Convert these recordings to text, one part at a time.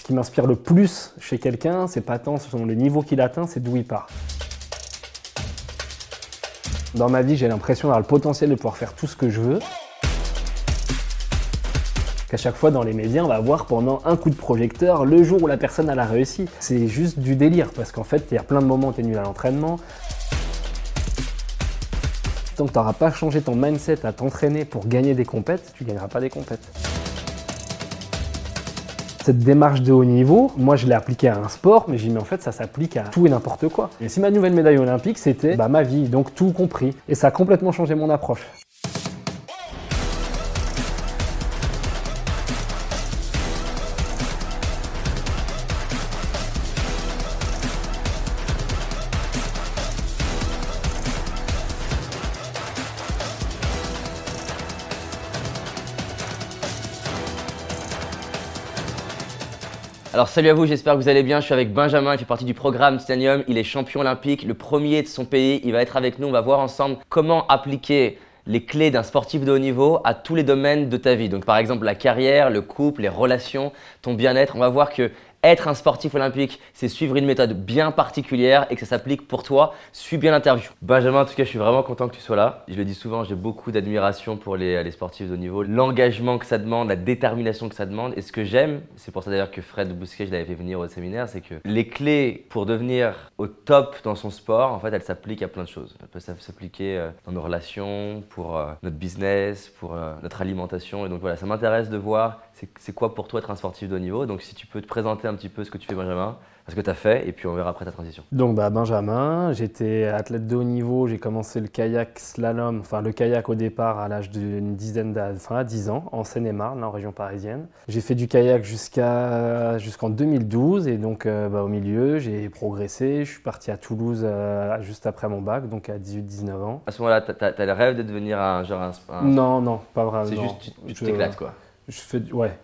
Ce qui m'inspire le plus chez quelqu'un, c'est pas tant le niveau qu'il atteint, c'est d'où il part. Dans ma vie, j'ai l'impression d'avoir le potentiel de pouvoir faire tout ce que je veux. Qu'à chaque fois dans les médias, on va voir pendant un coup de projecteur le jour où la personne a réussi. C'est juste du délire parce qu'en fait, il y a plein de moments où tu es nul à l'entraînement. Tant que tu n'auras pas changé ton mindset à t'entraîner pour gagner des compètes, tu gagneras pas des compètes. Cette démarche de haut niveau, moi je l'ai appliquée à un sport, mais j'ai mis en fait ça s'applique à tout et n'importe quoi. Et si ma nouvelle médaille olympique, c'était bah, ma vie, donc tout compris. Et ça a complètement changé mon approche. Alors salut à vous, j'espère que vous allez bien. Je suis avec Benjamin, il fait partie du programme Titanium. Il est champion olympique, le premier de son pays. Il va être avec nous, on va voir ensemble comment appliquer les clés d'un sportif de haut niveau à tous les domaines de ta vie. Donc par exemple la carrière, le couple, les relations, ton bien-être. On va voir que être un sportif olympique, c'est suivre une méthode bien particulière et que ça s'applique pour toi. Suis bien l'interview. Benjamin, en tout cas, je suis vraiment content que tu sois là. Je le dis souvent, j'ai beaucoup d'admiration pour les, sportifs de haut niveau. L'engagement que ça demande, la détermination que ça demande. Et ce que j'aime, c'est pour ça d'ailleurs que Fred Bousquet, je l'avais fait venir au séminaire, c'est que les clés pour devenir au top dans son sport, en fait, elles s'appliquent à plein de choses. Elles peuvent s'appliquer euh, dans nos relations, pour euh, notre business, pour euh, notre alimentation. Et donc voilà, ça m'intéresse de voir c'est quoi pour toi être un sportif de haut niveau Donc si tu peux te présenter un petit peu ce que tu fais Benjamin, ce que tu as fait, et puis on verra après ta transition. Donc bah, Benjamin, j'étais athlète de haut niveau, j'ai commencé le kayak slalom, enfin le kayak au départ à l'âge d'une dizaine d'années, enfin à 10 ans, en Seine-et-Marne, en région parisienne. J'ai fait du kayak jusqu'à jusqu'en 2012, et donc euh, bah, au milieu, j'ai progressé, je suis parti à Toulouse euh, juste après mon bac, donc à 18-19 ans. À ce moment-là, tu as, le rêve de devenir un genre un, Non, non, pas vraiment. C'est juste, tu t'éclates quoi. Je fais, ouais,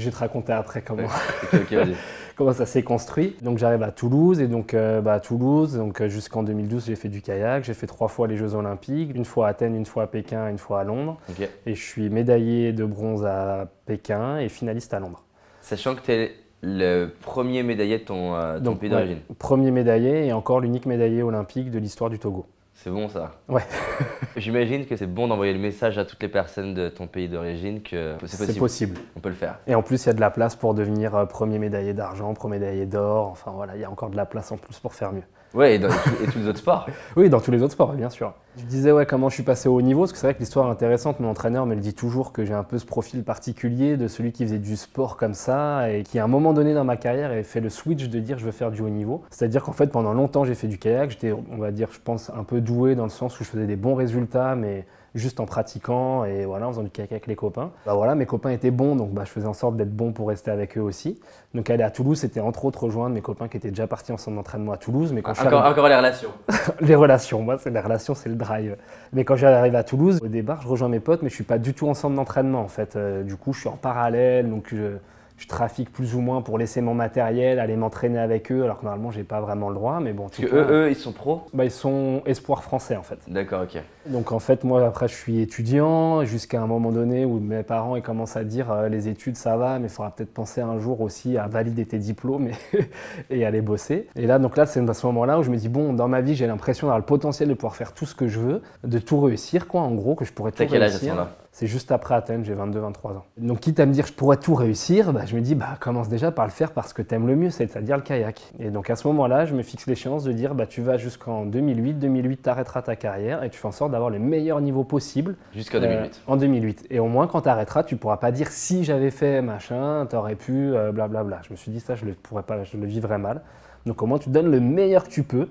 je vais te raconter après comment, comment ça s'est construit. Donc j'arrive à Toulouse et donc euh, bah, à Toulouse, donc euh, jusqu'en 2012 j'ai fait du kayak, j'ai fait trois fois les Jeux Olympiques, une fois à Athènes, une fois à Pékin, une fois à Londres. Et je suis médaillé de bronze à Pékin et finaliste à Londres. Sachant que tu es le premier médaillé de ton, euh, pays d'origine. Premier médaillé et encore l'unique médaillé olympique de l'histoire du Togo. C'est bon ça. Ouais. J'imagine que c'est bon d'envoyer le message à toutes les personnes de ton pays d'origine que c'est possible. On peut le faire. Et en plus, il y a de la place pour devenir euh, premier médaillé d'argent, premier médaillé d'or. Enfin voilà, il y a encore de la place en plus pour faire mieux. Ouais, et tous les autres sports. oui, dans tous les autres sports, bien sûr. Je disais ouais comment je suis passé au haut niveau, parce que c'est vrai que l'histoire est intéressante. Mon entraîneur me le dit toujours que j'ai un peu ce profil particulier de celui qui faisait du sport comme ça et qui à un moment donné dans ma carrière a fait le switch de dire je veux faire du haut niveau. C'est-à-dire qu'en fait pendant longtemps j'ai fait du kayak, j'étais on va dire je pense un peu doué dans le sens où je faisais des bons résultats, mais juste en pratiquant et voilà, en faisant du kayak avec les copains. Bah voilà, mes copains étaient bons, donc bah, je faisais en sorte d'être bon pour rester avec eux aussi. Donc aller à Toulouse, c'était entre autres rejoindre mes copains qui étaient déjà partis en centre d'entraînement à Toulouse. Mais quand encore, encore les relations. les relations, moi, c'est les relations, c'est le drive. Mais quand j'arrive à Toulouse, au départ, je rejoins mes potes, mais je suis pas du tout en centre d'entraînement en fait. Euh, du coup, je suis en parallèle, donc je je trafique plus ou moins pour laisser mon matériel, aller m'entraîner avec eux, alors que normalement j'ai pas vraiment le droit, mais bon. Parce que eux, eux, ils sont pros bah, Ils sont espoirs français en fait. D'accord, ok. Donc en fait, moi après je suis étudiant, jusqu'à un moment donné où mes parents ils commencent à dire euh, les études ça va, mais il faudra peut-être penser un jour aussi à valider tes diplômes et, et aller bosser. Et là, donc là, c'est à ce moment-là où je me dis bon, dans ma vie j'ai l'impression d'avoir le potentiel de pouvoir faire tout ce que je veux, de tout réussir quoi, en gros, que je pourrais tout réussir. quel âge à ce moment-là c'est juste après Athènes, j'ai 22-23 ans. Donc quitte à me dire je pourrais tout réussir, bah, je me dis bah commence déjà par le faire parce que tu aimes le mieux, c'est-à-dire le kayak. Et donc à ce moment-là, je me fixe l'échéance de dire bah tu vas jusqu'en 2008, 2008 tu arrêteras ta carrière et tu fais en sorte d'avoir le meilleur niveau possible. Jusqu'en 2008. Euh, en 2008. Et au moins quand tu arrêteras, tu pourras pas dire si j'avais fait machin, tu aurais pu, blablabla. Euh, bla, bla. Je me suis dit ça, je le pourrais pas, je le vivrais mal. Donc au moins tu donnes le meilleur que tu peux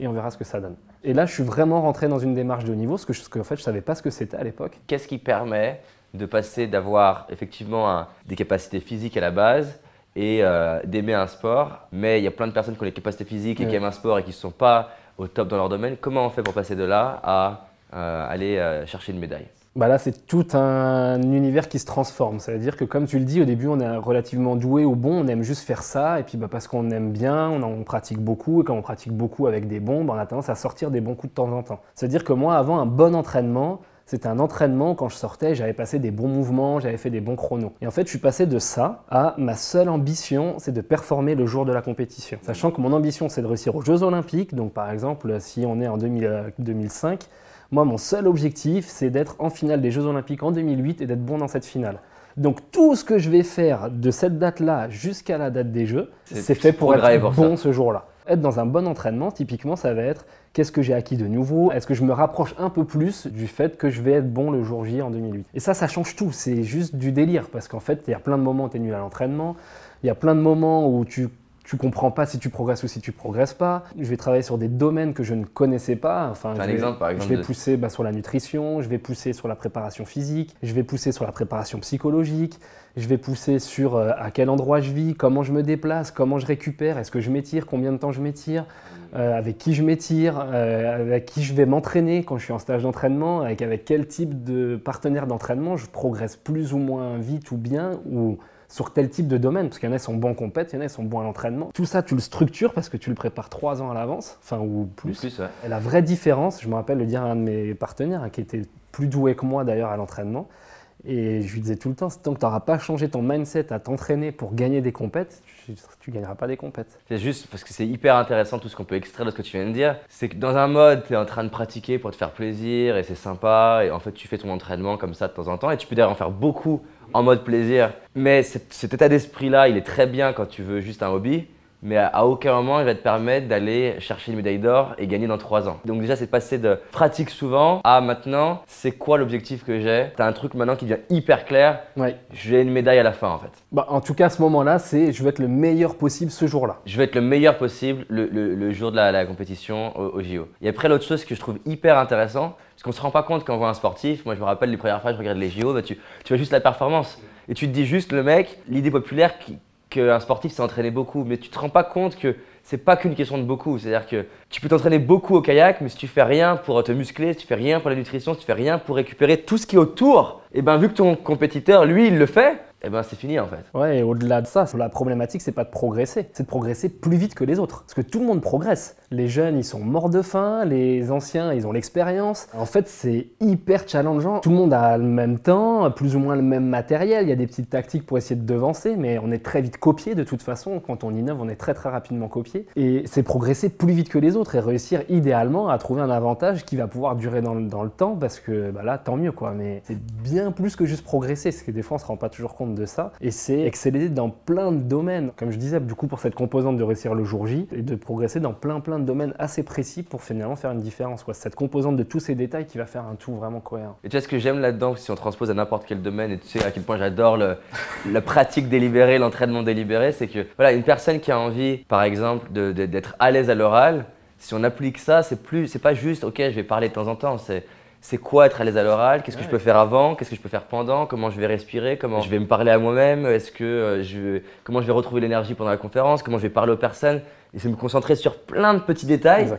et on verra ce que ça donne. Et là, je suis vraiment rentré dans une démarche de haut niveau, parce que, que en fait, je savais pas ce que c'était à l'époque. Qu'est-ce qui permet de passer d'avoir effectivement des capacités physiques à la base et euh, d'aimer un sport, mais il y a plein de personnes qui ont les capacités physiques et qui aiment un sport et qui ne sont pas au top dans leur domaine. Comment on fait pour passer de là à euh, aller euh, chercher une médaille? Bah là, c'est tout un univers qui se transforme. Ça veut dire que, comme tu le dis, au début, on est relativement doué ou bon, on aime juste faire ça, et puis bah, parce qu'on aime bien, on, en, pratique beaucoup, et quand on pratique beaucoup avec des bons, bah, on a tendance à sortir des bons coups de temps en temps. Ça veut dire que moi, avant un bon entraînement, C'était un entraînement, quand je sortais, j'avais passé des bons mouvements, j'avais fait des bons chronos. Et en fait, je suis passé de ça à ma seule ambition, c'est de performer le jour de la compétition. Sachant que mon ambition, c'est de réussir aux Jeux Olympiques. Donc par exemple, si on est en 2005, euh, moi, mon seul objectif, c'est d'être en finale des Jeux Olympiques en 2008 et d'être bon dans cette finale. Donc tout ce que je vais faire de cette date-là jusqu'à la date des Jeux, c'est fait pour être bon ce jour-là. Être dans un bon entraînement, typiquement, ça va être qu'est-ce que j'ai acquis de nouveau? Est-ce que je me rapproche un peu plus du fait que je vais être bon le jour J en 2008 Et ça, ça change tout. C'est juste du délire parce qu'en fait, il y a plein de moments où tu es nul à l'entraînement. Il y a plein de moments où tu tu comprends pas si tu progresses ou si tu progresses pas. Je vais travailler sur des domaines que je ne connaissais pas. Enfin, un je, exemple, par exemple, je vais pousser bah, sur la nutrition, je vais pousser sur la préparation physique, je vais pousser sur la préparation psychologique, je vais pousser sur euh, à quel endroit je vis, comment je me déplace, comment je récupère, est-ce que je m'étire, combien de temps je m'étire, euh, avec qui je m'étire, euh, avec qui je vais m'entraîner quand je suis en stage d'entraînement, avec, avec quel type de partenaire d'entraînement je progresse plus ou moins vite ou bien, ou sur tel type de domaine, parce qu'il y en a qui sont bons en compète, il y en a qui sont bons à l'entraînement. Tout ça, tu le structures parce que tu le prépares trois ans à l'avance, enfin ou plus. Et la vraie différence, je me rappelle le dire à un de mes partenaires, hein, qui était plus doué que moi d'ailleurs à l'entraînement, et je lui disais tout le temps, tant que tu n'auras pas changé ton mindset à t'entraîner pour gagner des compètes, tu ne gagneras pas des compètes. C'est juste parce que c'est hyper intéressant tout ce qu'on peut extraire de ce que tu viens de dire. C'est que dans un mode, tu es en train de pratiquer pour te faire plaisir et c'est sympa. Et en fait, tu fais ton entraînement comme ça de temps en temps. Et tu peux d'ailleurs en faire beaucoup en mode plaisir. Mais cet état d'esprit-là, il est très bien quand tu veux juste un hobby mais à aucun moment il va te permettre d'aller chercher une médaille d'or et gagner dans 3 ans. Donc déjà c'est passer de pratique souvent à maintenant c'est quoi l'objectif que j'ai? Tu as un truc maintenant qui devient hyper clair, ouais. j'ai une médaille à la fin en fait. Bah, en tout cas à ce moment-là c'est je veux être le meilleur possible ce jour-là. Je veux être le meilleur possible le, le, jour de la, compétition au, au, JO. Et après l'autre chose que je trouve hyper intéressant, parce qu'on ne se rend pas compte quand on voit un sportif, moi je me rappelle les premières fois que je regarde les JO, bah, tu, tu vois juste la performance. Et tu te dis juste le mec, l'idée populaire qui, qu'un sportif s'est entraîné beaucoup, mais tu te rends pas compte que c'est pas qu'une question de beaucoup. C'est-à-dire que tu peux t'entraîner beaucoup au kayak, mais si tu fais rien pour te muscler, si tu fais rien pour la nutrition, si tu fais rien pour récupérer tout ce qui est autour, et eh ben vu que ton compétiteur, lui, il le fait, eh ben c'est fini en fait. Ouais, et au-delà de ça, la problématique, c'est pas de progresser, c'est de progresser plus vite que les autres. Parce que tout le monde progresse. Les jeunes, ils sont morts de faim, les anciens, ils ont l'expérience. En fait, c'est hyper challengeant. Tout le monde a le même temps, plus ou moins le même matériel. Il y a des petites tactiques pour essayer de devancer, mais on est très vite copié de toute façon. Quand on innove, on est très très rapidement copié. Et c'est progresser plus vite que les autres et réussir idéalement à trouver un avantage qui va pouvoir durer dans, le temps, parce que bah là, tant mieux quoi. Mais c'est bien plus que juste progresser, ce que des fois on se rend pas toujours compte de ça. Et c'est exceller dans plein de domaines. Comme je disais, du coup, pour cette composante de réussir le jour J, et de progresser dans plein plein de domaines assez précis pour finalement faire une différence. Quoi. Cette composante de tous ces détails qui va faire un tout vraiment cohérent. Et tu vois ce que j'aime là-dedans, si on transpose à n'importe quel domaine, et tu sais à quel point j'adore la pratique délibérée, l'entraînement délibéré, c'est que voilà, une personne qui a envie, par exemple, d'être à l'aise à l'oral, si on applique ça, c'est plus, c'est pas juste, ok, je vais parler de temps en temps, c'est c'est quoi être à l'aise à l'oral, qu'est-ce que je peux faire avant, qu'est-ce que je peux faire pendant, comment je vais respirer, comment je vais me parler à moi-même, est-ce que euh, je, comment je vais retrouver l'énergie pendant la conférence, comment je vais parler aux personnes? Et c'est me concentrer sur plein de petits détails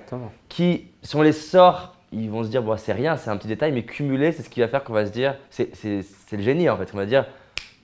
qui, si on les sort, ils vont se dire, bon, c'est rien, c'est un petit détail, mais cumulé, c'est ce qui va faire qu'on va se dire, c'est le génie en fait. On va dire,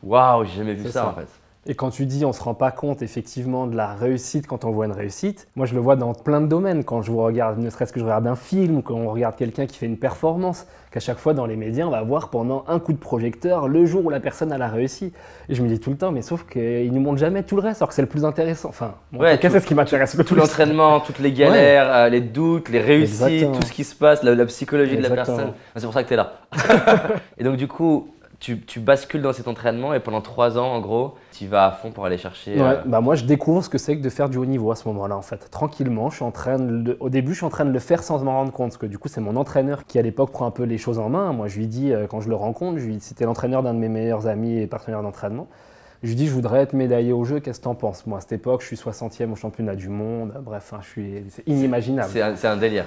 waouh, j'ai jamais vu ça, en fait. Et quand tu dis on se rend pas compte effectivement de la réussite quand on voit une réussite, moi je le vois dans plein de domaines. Quand je regarde, ne serait-ce que je regarde un film quand on regarde quelqu'un qui fait une performance, qu'à chaque fois dans les médias on va voir pendant un coup de projecteur le jour où la personne a la réussi. Et je me dis tout le temps, mais sauf qu'ils nous montrent jamais tout le reste, alors que c'est le plus intéressant. Enfin, ouais, c'est ce qui m'intéresse le tout l'entraînement, toutes les galères, euh, les doutes, les réussites, tout ce qui se passe, la, psychologie de la personne. C'est pour ça que tu es là. et donc du coup, tu, bascules dans cet entraînement et pendant trois ans, en gros, tu vas à fond pour aller chercher. Ouais, euh, bah moi, je découvre ce que c'est que de faire du haut niveau à ce moment-là, en fait. Tranquillement, je suis en train de, au début, je suis en train de le faire sans m'en rendre compte, parce que du coup, c'est mon entraîneur qui, à l'époque, prend un peu les choses en main. Moi, je lui dis, euh, quand je le rencontre, je lui c'était l'entraîneur d'un de mes meilleurs amis et partenaires d'entraînement. Je lui dis, je voudrais être médaillé au jeu, qu'est-ce que t'en penses Moi, à cette époque, je suis 60e au championnat du monde, bref, je suis, c'est inimaginable. C'est un, délire.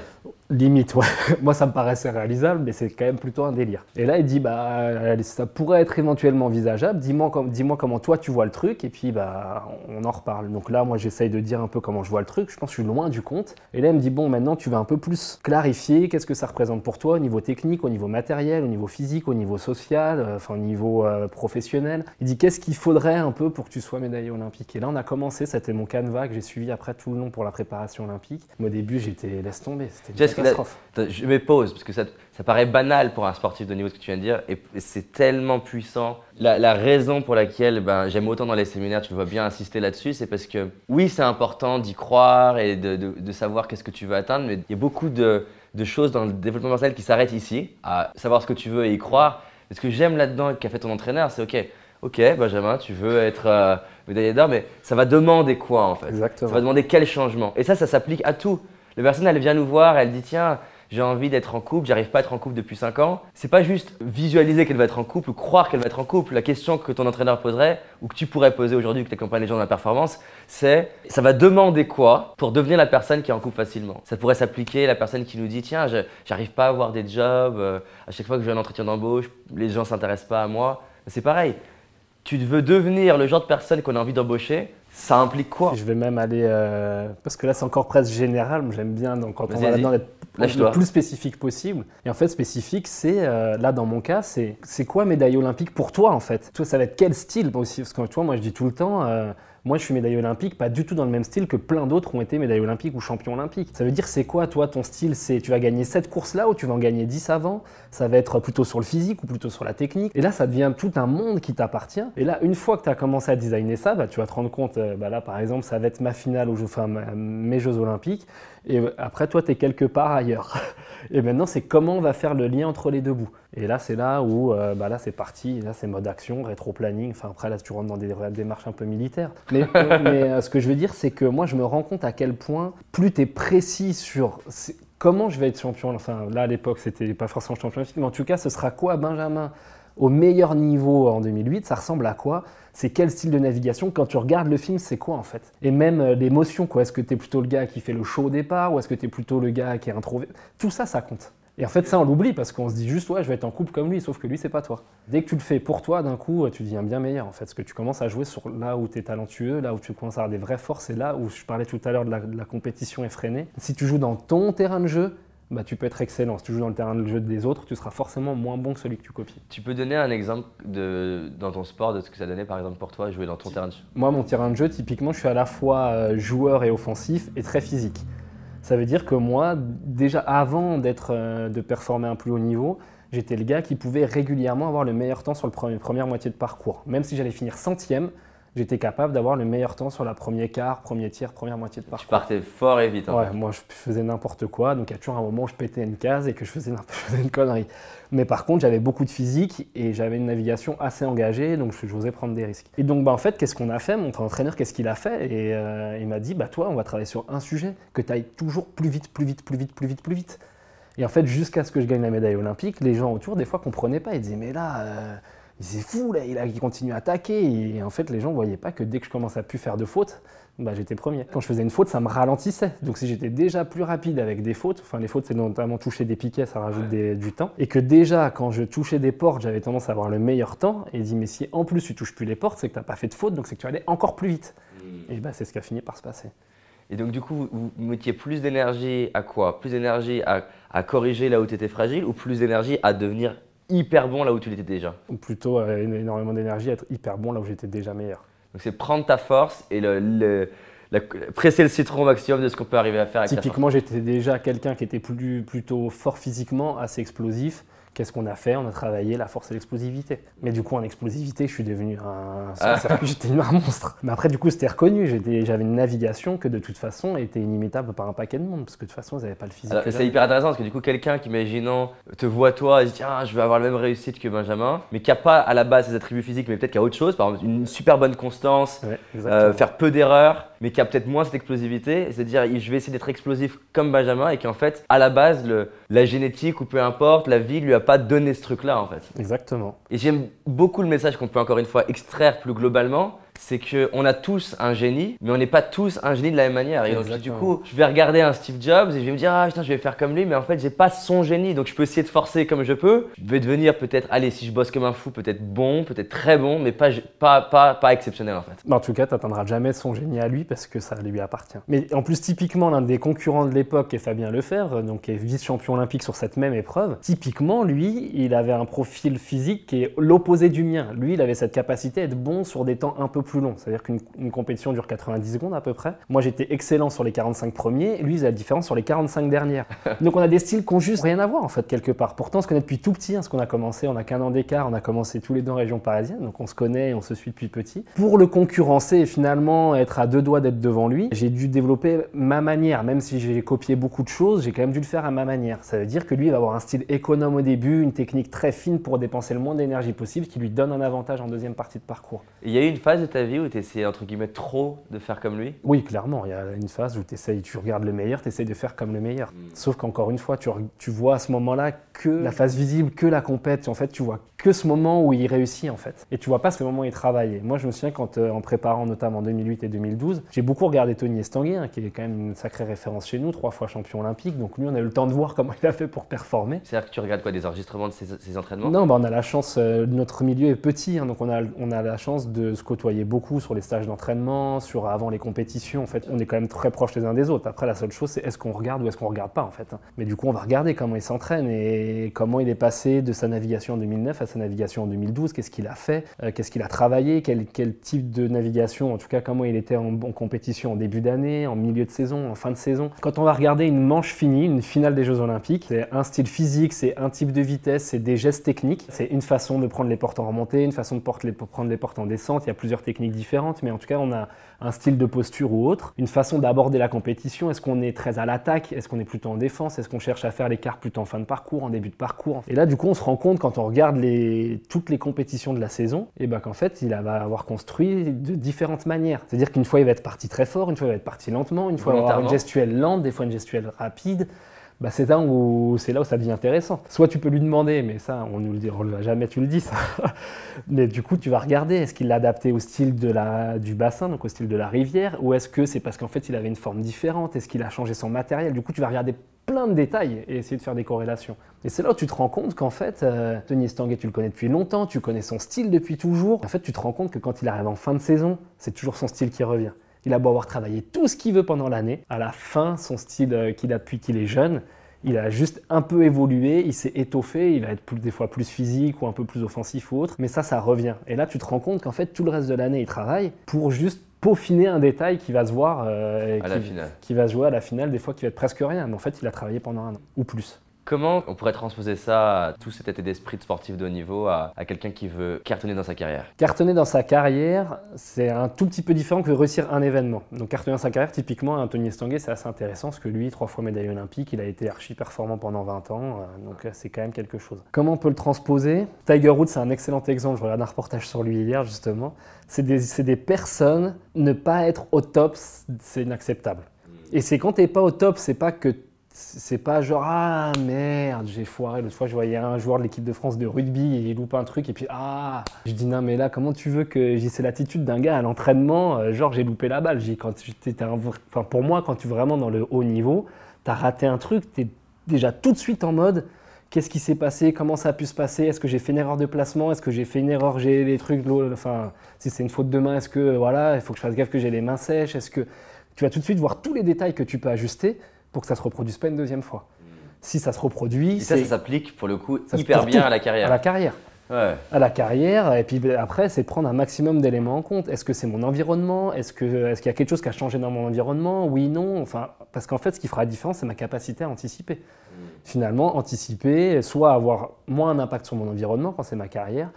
Limite, ouais. Moi, ça me paraissait réalisable, mais c'est quand même plutôt un délire. Et là, il dit, bah, ça pourrait être éventuellement envisageable, dis-moi dis comment toi tu vois le truc, et puis bah, on en reparle. Donc là, moi, j'essaye de dire un peu comment je vois le truc, je pense que je suis loin du compte. Et là, il me dit, bon, maintenant, tu vas un peu plus clarifier qu'est-ce que ça représente pour toi au niveau technique, au niveau matériel, au niveau physique, au niveau social, euh, enfin, au niveau euh, professionnel? Il dit, qu'est-ce qu'il faudrait faudrait un peu pour que tu sois médaillé olympique. Et là, on a commencé, c'était mon canevas que j'ai suivi après tout le long pour la préparation olympique. Mais au début, j'étais laisse tomber, c'était une catastrophe. je me pose, parce que ça, ça, paraît banal pour un sportif de niveau ce que tu viens de dire, et, c'est tellement puissant. La, raison pour laquelle ben, j'aime autant dans les séminaires, tu vois bien insister là-dessus, c'est parce que oui, c'est important d'y croire et de, de savoir qu'est-ce que tu veux atteindre, mais il y a beaucoup de, de choses dans le développement personnel qui s'arrêtent ici, à savoir ce que tu veux et y croire. Et ce que j'aime là-dedans qu'a fait ton entraîneur, c'est OK, ok, Benjamin, tu veux être euh, médaillé d'or, mais ça va demander quoi en fait? Exactement. Ça va demander quel changement? Et ça, ça s'applique à tout. La personne, elle vient nous voir, elle dit tiens, j'ai envie d'être en couple, j'arrive pas à être en couple depuis 5 ans. C'est pas juste visualiser qu'elle va être en couple ou croire qu'elle va être en couple. La question que ton entraîneur poserait ou que tu pourrais poser aujourd'hui que tu accompagnes les gens dans la performance, c'est ça va demander quoi pour devenir la personne qui est en couple facilement? Ça pourrait s'appliquer la personne qui nous dit tiens, j'arrive pas à avoir des jobs, euh, à chaque fois que j'ai un entretien d'embauche, les gens s'intéressent pas à moi. C'est pareil. Tu veux devenir le genre de personne qu'on a envie d'embaucher, ça implique quoi Je vais même aller, euh, parce que là c'est encore presque général, j'aime bien donc, quand on va là-dedans être le plus spécifique possible. Et en fait, spécifique, c'est, euh, là dans mon cas, c'est, c'est quoi médaille olympique pour toi en fait? Toi, ça va être quel style? Aussi Parce que tu vois, moi je dis tout le temps, euh, moi, je suis médaillé olympique, pas du tout dans le même style que plein d'autres ont été médaillés olympiques ou champions olympiques. Ça veut dire, c'est quoi, toi, ton style? C'est tu vas gagner cette course-là ou tu vas en gagner 10 avant? Ça va être plutôt sur le physique ou plutôt sur la technique? Et là, ça devient tout un monde qui t'appartient. Et là, une fois que tu as commencé à designer ça, bah, tu vas te rendre compte, euh, bah, là, par exemple, ça va être ma finale où je fais mes Jeux olympiques. Et après, toi, tu es quelque part ailleurs. Et maintenant, c'est comment on va faire le lien entre les deux bouts. Et là, c'est là où, euh, bah là, c'est parti. Là, c'est mode action, rétro-planning. Enfin, après, là, tu rentres dans des démarches un peu militaires. Mais, euh, ce que je veux dire, c'est que moi, je me rends compte à quel point, plus tu es précis sur comment je vais être champion. Enfin, là, à l'époque, c'était pas forcément champion, mais en tout cas, ce sera quoi, Benjamin au meilleur niveau en 2008, ça ressemble à quoi C'est quel style de navigation Quand tu regardes le film, c'est quoi en fait? Et même euh, l'émotion, quoi. Est-ce que tu es plutôt le gars qui fait le show au départ ou est-ce que tu es plutôt le gars qui est introverti Tout ça, ça compte. Et en fait, ça, on l'oublie parce qu'on se dit juste, ouais, je vais être en couple comme lui, sauf que lui, c'est pas toi. Dès que tu le fais pour toi, d'un coup, tu deviens bien meilleur, en fait. Parce que tu commences à jouer sur là où tu es talentueux, là où tu commences à avoir des vraies forces, et là où je parlais tout à l'heure de, la, compétition effrénée. Si tu joues dans ton terrain de jeu, bah, tu peux être excellent. Si tu joues dans le terrain de jeu des autres, tu seras forcément moins bon que celui que tu copies. Tu peux donner un exemple de, dans ton sport de ce que ça donnait par exemple pour toi, jouer dans ton terrain de jeu? Moi, mon terrain de jeu, typiquement, je suis à la fois euh, joueur et offensif et très physique. Ça veut dire que moi, déjà avant d'être, euh, de performer un plus haut niveau, j'étais le gars qui pouvait régulièrement avoir le meilleur temps sur la première moitié de parcours. Même si j'allais finir centième, j'étais capable d'avoir le meilleur temps sur la première quart, premier tiers, première moitié de parcours. Tu partais fort et vite. ouais, moi je faisais n'importe quoi, donc il y a toujours un moment où je pétais une case et que je faisais, une connerie. Mais par contre, j'avais beaucoup de physique et j'avais une navigation assez engagée, donc j'osais prendre des risques. Et donc bah, en fait, qu'est-ce qu'on a fait? Mon entraîneur, qu'est-ce qu'il a fait? Et euh, il m'a dit, bah toi, on va travailler sur un sujet, que tu ailles toujours plus vite, plus vite, plus vite, plus vite, plus vite. Et en fait, jusqu'à ce que je gagne la médaille olympique, les gens autour, des fois, comprenaient pas. Ils disaient, mais là... Euh, c'est fou, là, il, continue à attaquer. Et en fait, les gens ne voyaient pas que dès que je commençais à plus faire de fautes, bah, j'étais premier. Quand je faisais une faute, ça me ralentissait. Donc si j'étais déjà plus rapide avec des fautes, enfin les fautes c'est notamment toucher des piquets, ça rajoute du temps, et que déjà quand je touchais des portes, j'avais tendance à avoir le meilleur temps, et il dit mais si en plus tu touches plus les portes, c'est que tu n'as pas fait de faute, donc c'est que tu allais encore plus vite. Hmm. Et bah, c'est ce qui a fini par se passer. Et donc du coup, vous mettiez plus d'énergie à quoi? Plus d'énergie à, à corriger là où tu étais fragile, ou plus d'énergie à devenir hyper bon là où tu l'étais déjà Ou plutôt euh, énormément d'énergie, être hyper bon là où j'étais déjà meilleur. Donc c'est prendre ta force et le, presser le citron au maximum de ce qu'on peut arriver à faire avec Typiquement, j'étais déjà quelqu'un qui était plus, plutôt fort physiquement, assez explosif. Qu'est-ce qu'on a fait? On a travaillé la force et l'explosivité. Mais du coup, en explosivité, je suis devenu un, ah. j'étais un monstre. Mais après, du coup, c'était reconnu. J'avais une navigation que de toute façon était inimitable par un paquet de monde, parce que de toute façon, ils n'avaient pas le physique. C'est hyper intéressant parce que du coup, quelqu'un qui, imaginant, te voit toi et dit tiens, je vais avoir la même réussite que Benjamin, mais qui n'a pas à la base ses attributs physiques, mais peut-être qu'il y a autre chose, par exemple une super bonne constance, euh, faire peu d'erreurs, mais qui a peut-être moins cette explosivité, c'est-à-dire je vais essayer d'être explosif comme Benjamin et qu'en fait, à la base, le, la génétique ou peu importe, la vie lui a pas donné ce truc-là en fait. Exactement. Et j'aime beaucoup le message qu'on peut encore une fois extraire plus globalement, c'est qu'on a tous un génie, mais on n'est pas tous un génie de la même manière. Et donc, du coup, je vais regarder un Steve Jobs et je vais me dire, ah putain, je vais faire comme lui, mais en fait, j'ai pas son génie. Donc, je peux essayer de forcer comme je peux. Je vais devenir peut-être, allez, si je bosse comme un fou, peut-être bon, peut-être très bon, mais pas, pas, pas, pas exceptionnel en fait. En tout cas, tu n'atteindras jamais son génie à lui parce que ça lui appartient. Mais en plus, typiquement, l'un des concurrents de l'époque, qui est Fabien Lefebvre, donc qui est vice-champion olympique sur cette même épreuve, typiquement, lui, il avait un profil physique qui est l'opposé du mien. Lui, il avait cette capacité à être bon sur des temps un peu plus longs. C'est-à-dire qu'une une compétition dure 90 secondes à peu près. Moi, j'étais excellent sur les 45 premiers, lui, il faisait la différence sur les 45 dernières. donc, on a des styles qui ont juste rien à voir, en fait, quelque part. Pourtant, on se connaît depuis tout petit, hein, parce qu'on a commencé, on a qu'un an d'écart, on a commencé tous les deux en région parisienne, donc on se connaît et on se suit depuis petit. Pour le concurrencer et finalement être à deux doigts d'être devant lui, j'ai dû développer ma manière, même si j'ai copié beaucoup de choses, j'ai quand même dû le faire à ma manière. Ça veut dire que lui il va avoir un style économe au début, une technique très fine pour dépenser le moins d'énergie possible, qui lui donne un avantage en deuxième partie de parcours. Il y a eu une phase de ta vie où tu essayais, entre guillemets, trop de faire comme lui? Oui, clairement, il y a une phase où essayes, tu regardes le meilleur, tu essayes de faire comme le meilleur. Sauf qu'encore une fois, tu, vois à ce moment-là que la phase visible, que la compète. En fait, tu vois que ce moment où il réussit, en fait. Et tu vois pas ce moment où il travaille. Et moi, je me souviens quand, euh, en préparant notamment en 2008 et 2012, j'ai beaucoup regardé Tony Estanguet, hein, qui est quand même une sacrée référence chez nous, trois fois champion olympique. Donc lui, on a eu le temps de voir comment il a fait pour performer. C'est-à-dire que tu regardes quoi Des enregistrements de ses, ses entraînements? Non, bah on a la chance, euh, notre milieu est petit, hein, donc on a, on a la chance de se côtoyer beaucoup sur les stages d'entraînement, sur avant les compétitions. En fait, on est quand même très proches les uns des autres. Après, la seule chose, c'est est-ce qu'on regarde ou est-ce qu'on regarde pas, en fait. Mais du coup, on va regarder comment il s'entraîne et comment il est passé de sa navigation en 2009 à sa navigation en 2012. Qu'est-ce qu'il a fait? Euh, Qu'est-ce qu'il a travaillé? Quel, quel type de navigation En tout cas, comment il était en, en compétition en début d'année, en milieu de saison, en fin de saison? Quand on va regarder une manche finie, une finale des Jeux Olympiques, c'est un style physique, c'est un type de vitesse, c'est des gestes techniques, c'est une façon de prendre les portes en remontée, une façon de prendre les portes en descente. Il y a plusieurs techniques différentes, mais en tout cas, on a un style de posture ou autre, une façon d'aborder la compétition. Est-ce qu'on est très à l'attaque? Est-ce qu'on est plutôt en défense? Est-ce qu'on cherche à faire l'écart plutôt en fin de parcours, en début de parcours? Et là, du coup, on se rend compte quand on regarde les, toutes les compétitions de la saison, et ben qu'en fait, il va avoir construit de différentes manières. C'est-à-dire qu'une fois, il va être parti très fort, une fois, il va être parti lentement, une fois, il va avoir une gestuelle lente, des fois une gestuelle rapide. Bah, c'est là où c'est là ça devient intéressant. Soit tu peux lui demander, mais ça, on nous le le jamais tu le dis ça. mais du coup, tu vas regarder, est-ce qu'il l'a adapté au style du bassin, donc au style de la rivière, ou est-ce que c'est parce qu'en fait il avait une forme différente, est-ce qu'il a changé son matériel? Du coup, tu vas regarder plein de détails et essayer de faire des corrélations. Et c'est là où tu te rends compte qu'en fait, euh, Tony Estanguet, tu le connais depuis longtemps, tu connais son style depuis toujours. En fait, tu te rends compte que quand il arrive en fin de saison, c'est toujours son style qui revient. Il a beau avoir travaillé tout ce qu'il veut pendant l'année, à la fin, son style euh, qu'il a depuis qu'il est jeune, il a juste un peu évolué, il s'est étoffé, il va être plus- des fois plus physique ou un peu plus offensif ou autre, mais ça, ça revient. Et là, tu te rends compte qu'en fait, tout le reste de l'année, il travaille pour juste peaufiner un détail qui va se voir euh, et à la qui, finale qui va se jouer à la finale, des fois qui va être presque rien, mais en fait, il a travaillé pendant un an ou plus. Comment on pourrait transposer ça, à tout cet état d'esprit de sportif de haut niveau, à, quelqu'un qui veut cartonner dans sa carrière? Cartonner dans sa carrière, c'est un tout petit peu différent que réussir un événement. Donc cartonner dans sa carrière, typiquement, Anthony Estanguet, c'est assez intéressant parce que lui, trois fois médaillé olympique, il a été archi performant pendant 20 ans, euh, donc euh, c'est quand même quelque chose. Comment on peut le transposer? Tiger Woods, c'est un excellent exemple, je regarde un reportage sur lui hier justement. C'est des, des personnes, ne pas être au top, c'est inacceptable. Et c'est quand t'es pas au top, c'est pas que c'est pas genre ah merde j'ai foiré. L'autre fois je voyais un joueur de l'équipe de France de rugby et il loupe un truc et puis ah. Je dis non mais là comment tu veux que j'ai c'est l'attitude d'un gars à l'entraînement euh, genre j'ai loupé la balle. Quand tu un enfin pour moi quand tu es vraiment dans le haut niveau t'as raté un truc t'es déjà tout de suite en mode qu'est-ce qui s'est passé? Comment ça a pu se passer? Est-ce que j'ai fait une erreur de placement? Est-ce que j'ai fait une erreur? J'ai les trucs enfin si c'est une faute de main est-ce que voilà il faut que je fasse gaffe que j'ai les mains sèches? Est-ce que tu vas tout de suite voir tous les détails que tu peux ajuster pour que ça se reproduise pas une deuxième fois. Si ça se reproduit, Et ça, ça s'applique pour le coup ça hyper bien tout. à la à carrière. la carrière. Ouais. À la carrière, et puis ben, après, c'est prendre un maximum d'éléments en compte. Est-ce que c'est mon environnement? Est-ce que- est-ce qu'il y a quelque chose qui a changé dans mon environnement? Oui, non. Enfin, parce qu'en fait, ce qui fera la différence, c'est ma capacité à anticiper. Finalement, anticiper, soit avoir moins un impact sur mon environnement quand c'est ma carrière,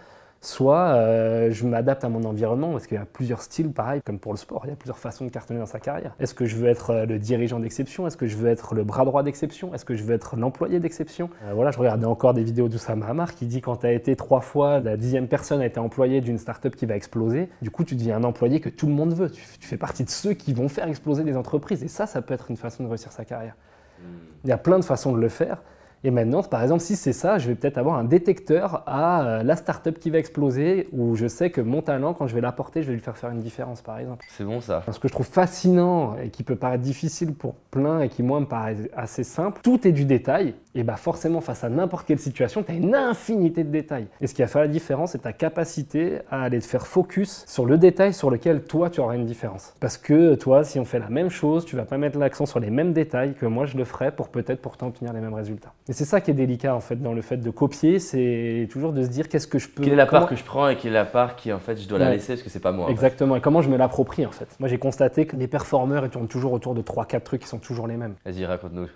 soit euh, je m'adapte à mon environnement parce qu'il y a plusieurs styles, pareil, comme pour le sport, il y a plusieurs façons de cartonner dans sa carrière. Est-ce que je veux être euh, le dirigeant d'exception? Est-ce que je veux être le bras droit d'exception? Est-ce que je veux être l'employé d'exception? Euh, Voilà, je regardais encore des vidéos d'Oussama Hamar qui dit quand tu as été trois fois, la dixième personne a été employée d'une startup qui va exploser, du coup tu deviens un employé que tout le monde veut. Tu, tu fais partie de ceux qui vont faire exploser des entreprises et ça, ça peut être une façon de réussir sa carrière. Il y a plein de façons de le faire. Et maintenant, par exemple, si c'est ça, je vais peut-être avoir un détecteur à euh, la startup qui va exploser, où je sais que mon talent, quand je vais l'apporter, je vais lui faire faire une différence, par exemple. C'est bon ça. Ce que je trouve fascinant et qui peut paraître difficile pour plein et qui, moi, me paraît assez simple, tout est du détail. Et bah forcément, face à n'importe quelle situation, tu as une infinité de détails. Et ce qui a fait la différence, c'est ta capacité à aller te faire focus sur le détail sur lequel toi, tu auras une différence. Parce que toi, si on fait la même chose, tu vas pas mettre l'accent sur les mêmes détails que moi, je le ferais pour peut-être pourtant obtenir les mêmes résultats. Et c'est ça qui est délicat, en fait, dans le fait de copier, c'est toujours de se dire qu'est-ce que je peux... Quelle est la part que je prends et quelle est la part qui, en fait, je dois la laisser parce que c'est pas moi. Exactement. Et comment je me l'approprie, en fait. Moi, j'ai constaté que les performeurs, ils tournent toujours autour de 3-4 trucs qui sont toujours les mêmes. Vas-y, raconte-nous.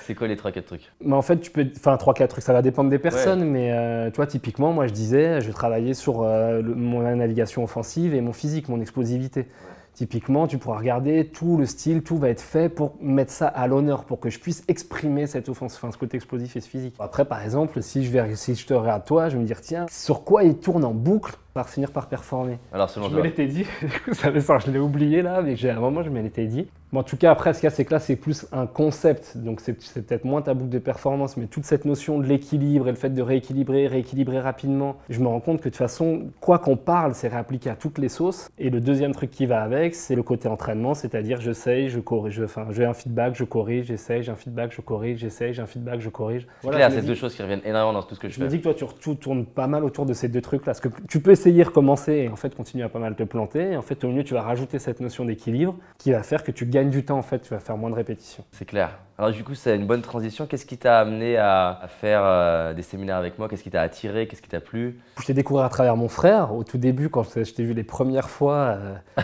C'est quoi, les 3-4 trucs Mais En fait, tu peux. Enfin, 3-4 trucs, ça va dépendre des personnes, mais euh, tu vois, typiquement, moi, je disais, je vais travailler sur euh, mon navigation offensive et mon physique, mon explosivité. Typiquement, tu pourras regarder tout le style, tout va être fait pour mettre ça à l'honneur, pour que je puisse exprimer cette offense, enfin, ce côté explosif et ce physique. Après, par exemple, si je, vais, si je te regarde toi, je vais me dire, tiens, sur quoi il tourne en boucle par finir par performer Alors, selon je me l'étais dit, ça, je l'ai oublié là, mais à un moment, je me l'étais dit en tout cas, après, ce qu'il y a, c'est que là, c'est plus un concept. Donc, c'est peut-être moins ta boucle de performance, mais toute cette notion de l'équilibre et le fait de rééquilibrer, rééquilibrer rapidement, je me rends compte que de toute façon, quoi qu'on parle, c'est réappliqué à toutes les sauces. Et le deuxième truc qui va avec, c'est le côté entraînement, c'est-à-dire j'essaye, je corrige, enfin, j'ai un feedback, je corrige, j'essaye, j'ai un feedback, je corrige, j'essaye, j'ai un feedback, je corrige. Clair, c'est deux choses qui reviennent énormément dans tout ce que je, fais. Je me dis que toi, tu tournes pas mal autour de ces deux trucs-là. Parce que tu peux essayer, recommencer et en fait continuer à pas mal te planter. Et en fait, au mieux, tu vas rajouter cette notion d'équilibre qui va faire que tu gagnes du temps. En fait, tu vas faire moins de répétitions. C'est clair. Alors du coup, c'est une bonne transition. Qu'est-ce qui t'a amené à, faire euh, des séminaires avec moi? Qu'est-ce qui t'a attiré? Qu'est-ce qui t'a plu? Je t'ai découvert à travers mon frère. Au tout début, quand je t'ai vu les premières fois. Euh...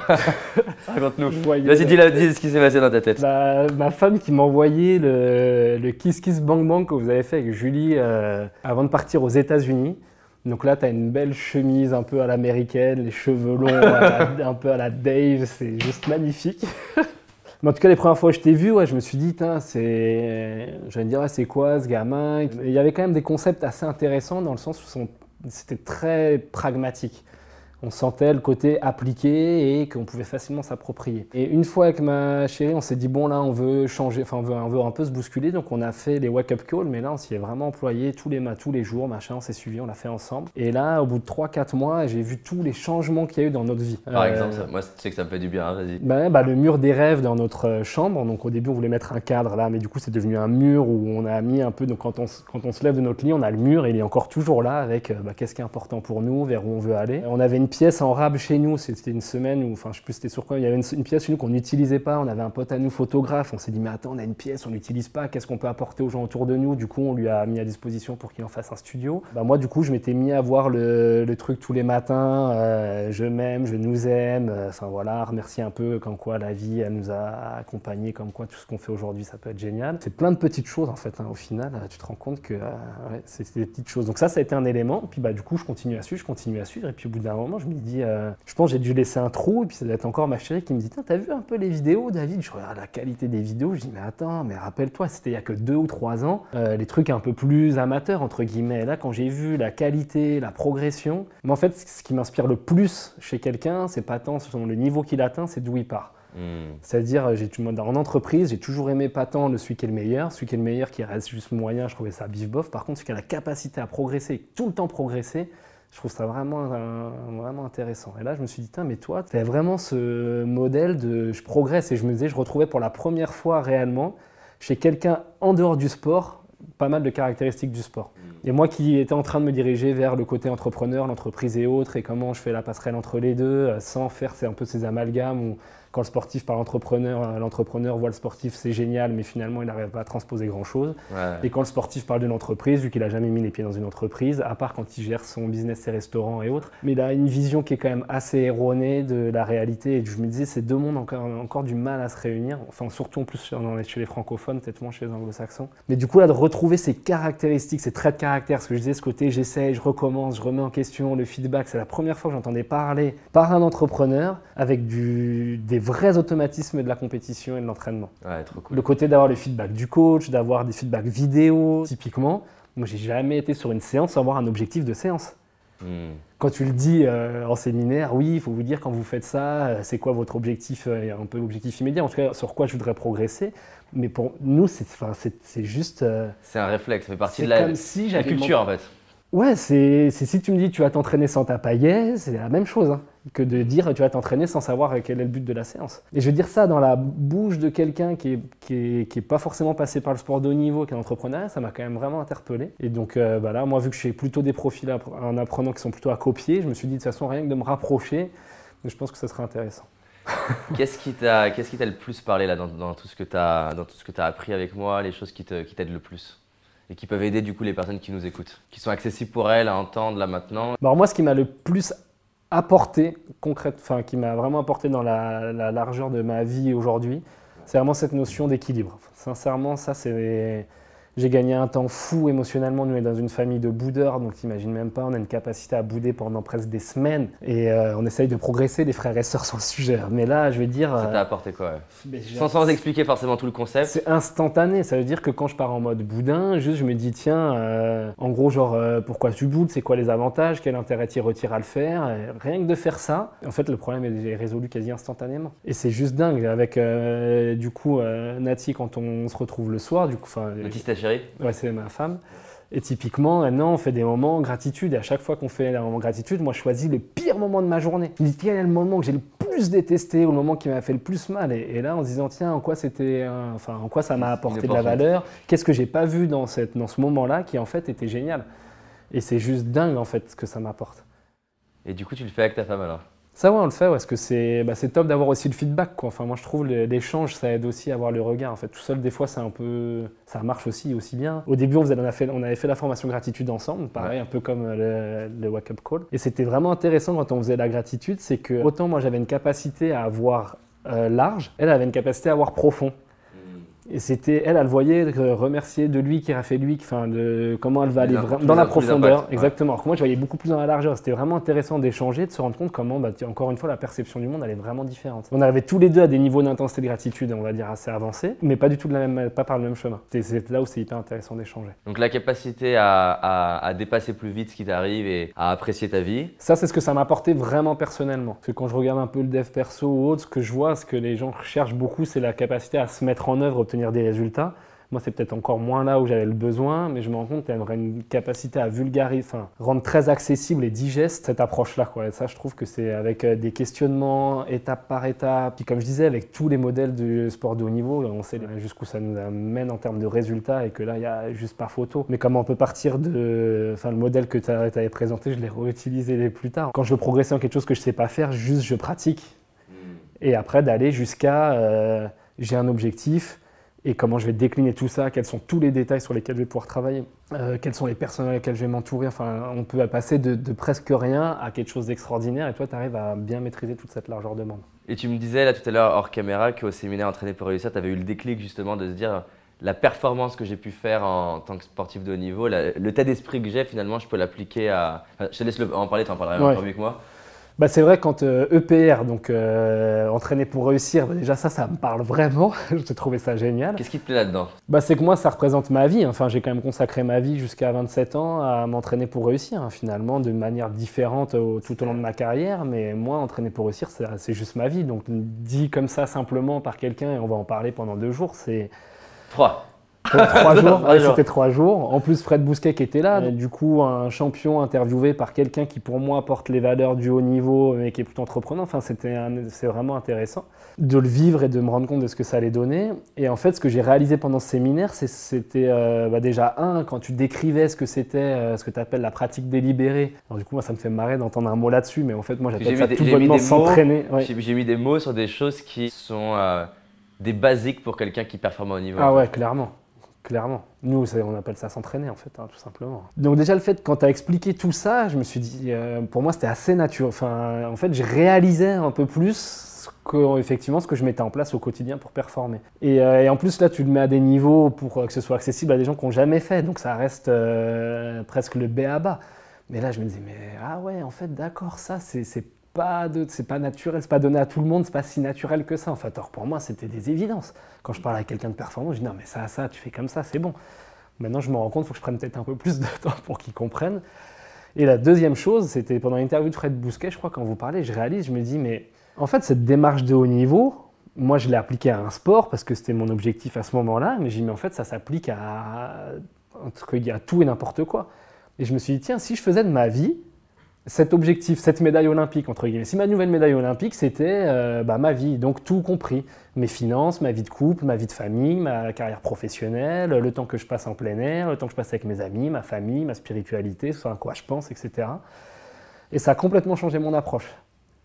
Raconte-nous. Vas-y, dis, ce qui s'est passé dans ta tête. Bah, ma femme qui m'a envoyé le, Kiss Kiss Bang Bang que vous avez fait avec Julie euh, avant de partir aux États-Unis. Donc là, tu as une belle chemise un peu à l'américaine, les cheveux longs, un peu à la Dave, c'est juste magnifique. Mais en tout cas, les premières fois que je t'ai vu, ouais, je me suis dit, c'est. Je vais me dire, c'est quoi ce gamin? Il y avait quand même des concepts assez intéressants dans le sens où c'était très pragmatique on sentait le côté appliqué et qu'on pouvait facilement s'approprier. Et une fois avec ma chérie, on s'est dit bon là on veut changer, enfin on veut, un peu se bousculer, donc on a fait les wake up calls, mais là on s'y est vraiment employé tous les, tous les jours, machin, on s'est suivi, on l'a fait ensemble. Et là au bout de 3-4 mois, j'ai vu tous les changements qu'il y a eu dans notre vie. Par euh, exemple, moi tu sais que ça me fait du bien, hein, vas-y. Bah, bah, le mur des rêves dans notre euh, chambre, donc au début on voulait mettre un cadre là, mais du coup c'est devenu un mur où on a mis un peu, donc quand on, quand on se lève de notre lit, on a le mur et il est encore toujours là avec euh, bah, qu'est-ce qui est important pour nous, vers où on veut aller. On avait une pièce en rab chez nous, c'était une semaine où, enfin, je sais plus c'était sur quoi, il y avait une, pièce chez nous qu'on n'utilisait pas. On avait un pote à nous photographe. On s'est dit, mais attends, on a une pièce, on l'utilise pas. Qu'est-ce qu'on peut apporter aux gens autour de nous? Du coup, on lui a mis à disposition pour qu'il en fasse un studio. Bah, moi, du coup, je m'étais mis à voir le, truc tous les matins. Euh, je m'aime, je nous aime. Euh, enfin voilà, remercier un peu comme quoi la vie, elle nous a accompagnés, comme quoi tout ce qu'on fait aujourd'hui, ça peut être génial. C'est plein de petites choses en fait. Hein, au final, tu te rends compte que euh, c'est des petites choses. Donc ça, ça a été un élément. Puis bah, du coup, je continue à suivre, je continue à suivre. Et puis au bout d'un moment, je me dis, je pense que j'ai dû laisser un trou, et puis ça doit être encore ma chérie qui me dit T'as vu un peu les vidéos, David? Je regarde la qualité des vidéos, je dis Mais attends, mais rappelle-toi, c'était il y a que deux ou trois ans, euh, les trucs un peu plus amateurs, entre guillemets. là, quand j'ai vu la qualité, la progression, mais en fait, ce qui m'inspire le plus chez quelqu'un, c'est pas tant le niveau qu'il atteint, c'est d'où il part. Hmm. C'est-à-dire, en entreprise, j'ai toujours aimé pas tant le celui qui est le meilleur, celui qui est le meilleur qui reste juste moyen, je trouvais ça bif bof. Par contre, celui qui a la capacité à progresser, tout le temps progresser, je trouve ça vraiment, vraiment intéressant. Et là, je me suis dit, mais toi, tu as vraiment ce modèle de je progresse. Et je me disais, je retrouvais pour la première fois réellement chez quelqu'un en dehors du sport pas mal de caractéristiques du sport. Et moi qui étais en train de me diriger vers le côté entrepreneur, l'entreprise et autres, et comment je fais la passerelle entre les deux, euh, sans faire un peu ces amalgames où quand le sportif parle entrepreneur, euh, l'entrepreneur voit le sportif, c'est génial, mais finalement, il n'arrive pas à transposer grand-chose. Et quand le sportif parle d'une entreprise, vu qu'il n'a jamais mis les pieds dans une entreprise, à part quand il gère son business, ses restaurants et autres, mais il a une vision qui est quand même assez erronée de la réalité. Et je me disais, ces deux mondes ont encore, encore du mal à se réunir, enfin surtout en plus chez les francophones, peut-être moins chez les anglo-saxons. Mais du coup, là, de retrouver ces caractéristiques, ces traits de caractère, ce que je disais, ce côté, j'essaye, je recommence, je remets en question, le feedback, c'est la première fois que j'entendais parler par un entrepreneur avec du, des vrais automatismes de la compétition et de l'entraînement. Le côté d'avoir le feedback du coach, d'avoir des feedbacks vidéo, typiquement. Moi, j'ai jamais été sur une séance sans avoir un objectif de séance. Hmm. Quand tu le dis euh, en séminaire, oui, il faut vous dire quand vous faites ça, euh, c'est quoi votre objectif, euh, un peu l'objectif immédiat, en tout cas sur quoi je voudrais progresser. Mais pour nous, c'est juste. c'est un réflexe, ça fait partie de la, la culture en fait. Ouais, c'est si tu me dis tu vas t'entraîner sans ta paillet, c'est la même chose hein, que de dire tu vas t'entraîner sans savoir quel est le but de la séance. Et je veux dire ça dans la bouche de quelqu'un qui n'est qui est, pas forcément passé par le sport de haut niveau, qui est entrepreneur, ça m'a quand même vraiment interpellé. Et donc euh, bah là, moi, vu que je fais plutôt des profils en apprenant qui sont plutôt à copier, je me suis dit de toute façon, rien que de me rapprocher, je pense que ça serait intéressant. qu'est-ce qui t'a le plus parlé là, dans, tout ce que tu as, as appris avec moi, les choses qui t'aident qui le plus et qui peuvent aider du coup les personnes qui nous écoutent, qui sont accessibles pour elles à entendre là maintenant? Alors moi, ce qui m'a le plus apporté, concrètement, enfin qui m'a vraiment apporté dans la, la largeur de ma vie aujourd'hui, c'est vraiment cette notion d'équilibre. Sincèrement, ça c'est j'ai gagné un temps fou émotionnellement. Nous, on est dans une famille de boudeurs, donc t'imagines même pas, on a une capacité à bouder pendant presque des semaines. Et euh, on essaye de progresser, les frères et sœurs, sur le sujet. Mais là, je vais dire. Ça t'a euh, apporté quoi sans, sans, expliquer forcément tout le concept C'est instantané. Ça veut dire que quand je pars en mode boudin, juste je me dis, tiens, euh, en gros, genre, pourquoi tu boudes? C'est quoi les avantages? Quel intérêt tu retires à le faire? Rien que de faire ça, en fait, le problème est résolu quasi instantanément. Et c'est juste dingue. Avec, du coup, Nati, quand on se retrouve le soir, du coup. Ouais, c'est ma femme. Et typiquement, maintenant, on fait des moments gratitude. Et à chaque fois qu'on fait un moment gratitude, moi, je choisis le pire moment de ma journée. Je me dis, quel est le moment que j'ai le plus détesté ou le moment qui m'a fait le plus mal et, là, en se disant, tiens, en quoi, c'était, enfin, en quoi ça m'a apporté de la valeur Qu'est-ce que j'ai pas vu dans, cette, dans ce moment-là qui, en fait, était génial Et c'est juste dingue, en fait, ce que ça m'apporte. Et du coup, tu le fais avec ta femme alors? Ça, ouais, on le fait, parce que c'est bah, top d'avoir aussi le feedback. Quoi. Enfin, moi, je trouve l'échange, ça aide aussi à avoir le regard. En fait, tout seul, des fois, c'est un peu, ça marche aussi aussi bien. Au début, on, faisait, on, fait, on avait fait la formation gratitude ensemble, pareil, un peu comme le, le wake up call. Et c'était vraiment intéressant quand on faisait la gratitude, c'est que autant moi, j'avais une capacité à avoir euh, large, elle avait une capacité à avoir profond. Et c'était, elle, elle voyait remercier de lui qui a fait lui, enfin de comment elle va aller dans la profondeur. exactement. Alors que moi, je voyais beaucoup plus dans la largeur. C'était vraiment intéressant d'échanger, de se rendre compte comment, bah, encore une fois, la perception du monde, elle est vraiment différente. On arrivait tous les deux à des niveaux d'intensité de gratitude, on va dire, assez avancés, mais pas du tout de la même, pas par le même chemin. C'est là où c'est hyper intéressant d'échanger. Donc la capacité à, à, dépasser plus vite ce qui t'arrive et à apprécier ta vie. Ça, c'est ce que ça m'a apporté vraiment personnellement. Parce que quand je regarde un peu le dev perso ou autre, ce que je vois, ce que les gens cherchent beaucoup, c'est la capacité à se mettre en œuvre, obtenir des résultats. Moi, c'est peut-être encore moins là où j'avais le besoin, mais je me rends compte qu'il y a une capacité à vulgariser, enfin, rendre très accessible et digeste cette approche-là. Quoi. Et ça, je trouve que c'est avec euh, des questionnements étape par étape. Puis, comme je disais, avec tous les modèles du sport de haut niveau, on sait jusqu'où ça nous amène en termes de résultats et que là, il y a juste par photo. Mais comment on peut partir de. Enfin, le modèle que tu avais présenté, je l'ai réutilisé plus tard. Quand je veux progresser en quelque chose que je ne sais pas faire, juste je pratique. Hmm. Et après, d'aller jusqu'à. Euh, j'ai un objectif et comment je vais décliner tout ça, quels sont tous les détails sur lesquels je vais pouvoir travailler, euh, quelles sont les personnes avec lesquelles je vais m'entourer. Enfin, on peut passer de, presque rien à quelque chose d'extraordinaire et toi, tu arrives à bien maîtriser toute cette largeur de monde. Et tu me disais là tout à l'heure hors caméra qu'au séminaire Entraîner pour réussir, tu avais eu le déclic justement de se dire la performance que j'ai pu faire en, tant que sportif de haut niveau, le l'état d'esprit que j'ai finalement, je peux l'appliquer à. je te laisse en parler, tu en parleras ouais. mieux que moi. Bah, c'est vrai, quand EPR, euh, e donc euh, entraîner pour réussir, bah, déjà ça, ça me parle vraiment. je trouvais ça génial. Qu'est-ce qui te plaît là-dedans? Bah, C'est que moi, ça représente ma vie. Enfin, j'ai quand même consacré ma vie jusqu'à 27 ans à m'entraîner pour réussir, hein, finalement, de manière différente tout au long de ma carrière. Mais moi, entraîner pour réussir, c'est juste ma vie. Donc, dit comme ça simplement par quelqu'un, et on va en parler pendant deux jours, c'est. Trois trois jours, c'était trois jours. En plus, Fred Bousquet qui était là, du coup, un champion interviewé par quelqu'un qui, pour moi, porte les valeurs du haut niveau, mais qui est plutôt entreprenant. Enfin, c'était c'est vraiment intéressant de le vivre et de me rendre compte de ce que ça allait donner. Et en fait, ce que j'ai réalisé pendant ce séminaire, c'était euh, bah, déjà un, quand tu décrivais ce que c'était, euh, ce que tu appelles la pratique délibérée. Alors, du coup, moi, ça me fait marrer d'entendre un mot là-dessus, mais en fait, moi, j'appelle ça tout bonnement s'entraîner. J'ai mis des mots sur des choses qui sont euh, des basiques pour quelqu'un qui performe au niveau. Ah ouais, clairement clairement. Nous, on appelle ça s'entraîner, en fait, hein, tout simplement. Donc déjà, le fait, quand tu as expliqué tout ça, je me suis dit, euh, pour moi, c'était assez naturel. Enfin, en fait, je réalisais un peu plus que, ce que je mettais en place au quotidien pour performer. Et, euh, en plus, là, tu le mets à des niveaux pour que ce soit accessible à des gens qui n'ont jamais fait. Donc ça reste euh, presque le B à bas. Mais là, je me disais, mais ah ouais, en fait, d'accord, ça, c'est c'est pas naturel, c'est pas donné à tout le monde, c'est pas si naturel que ça. En fait, alors pour moi, c'était des évidences. Quand je parle à quelqu'un de performant, je dis non, mais ça, ça, tu fais comme ça, c'est bon. Maintenant, je me rends compte, il faut que je prenne peut-être un peu plus de temps pour qu'ils comprennent. Et la deuxième chose, c'était pendant l'interview de Fred Bousquet, je crois, quand vous parlez, je réalise, je me dis, mais en fait, cette démarche de haut niveau, moi, je l'ai appliquée à un sport parce que c'était mon objectif à ce moment-là, mais j'ai dit, mais en fait, ça s'applique à, à tout et n'importe quoi. Et je me suis dit, tiens, si je faisais de ma vie cet objectif, cette médaille olympique, entre guillemets. Si ma nouvelle médaille olympique, c'était euh, bah, ma vie, donc tout compris. Mes finances, ma vie de couple, ma vie de famille, ma carrière professionnelle, le temps que je passe en plein air, le temps que je passe avec mes amis, ma famille, ma spiritualité, ce à quoi je pense, etc. Et ça a complètement changé mon approche.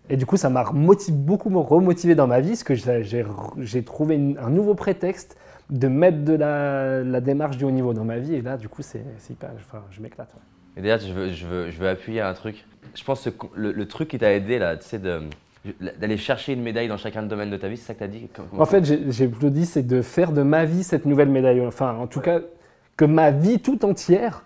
Et du coup, ça m'a beaucoup remotivé dans ma vie, parce que j'ai trouvé un nouveau prétexte de mettre de la, démarche du haut niveau dans ma vie. Et là, du coup, c'est hyper, je m'éclate. D'ailleurs, je veux, je, veux, je veux appuyer un truc. Je pense que le, truc qui t'a aidé, là, tu sais, d'aller chercher une médaille dans chacun de domaines de ta vie, c'est ça que tu as dit En fait, j'ai plutôt dit, c'est de faire de ma vie cette nouvelle médaille. Enfin, en tout cas, que ma vie tout entière,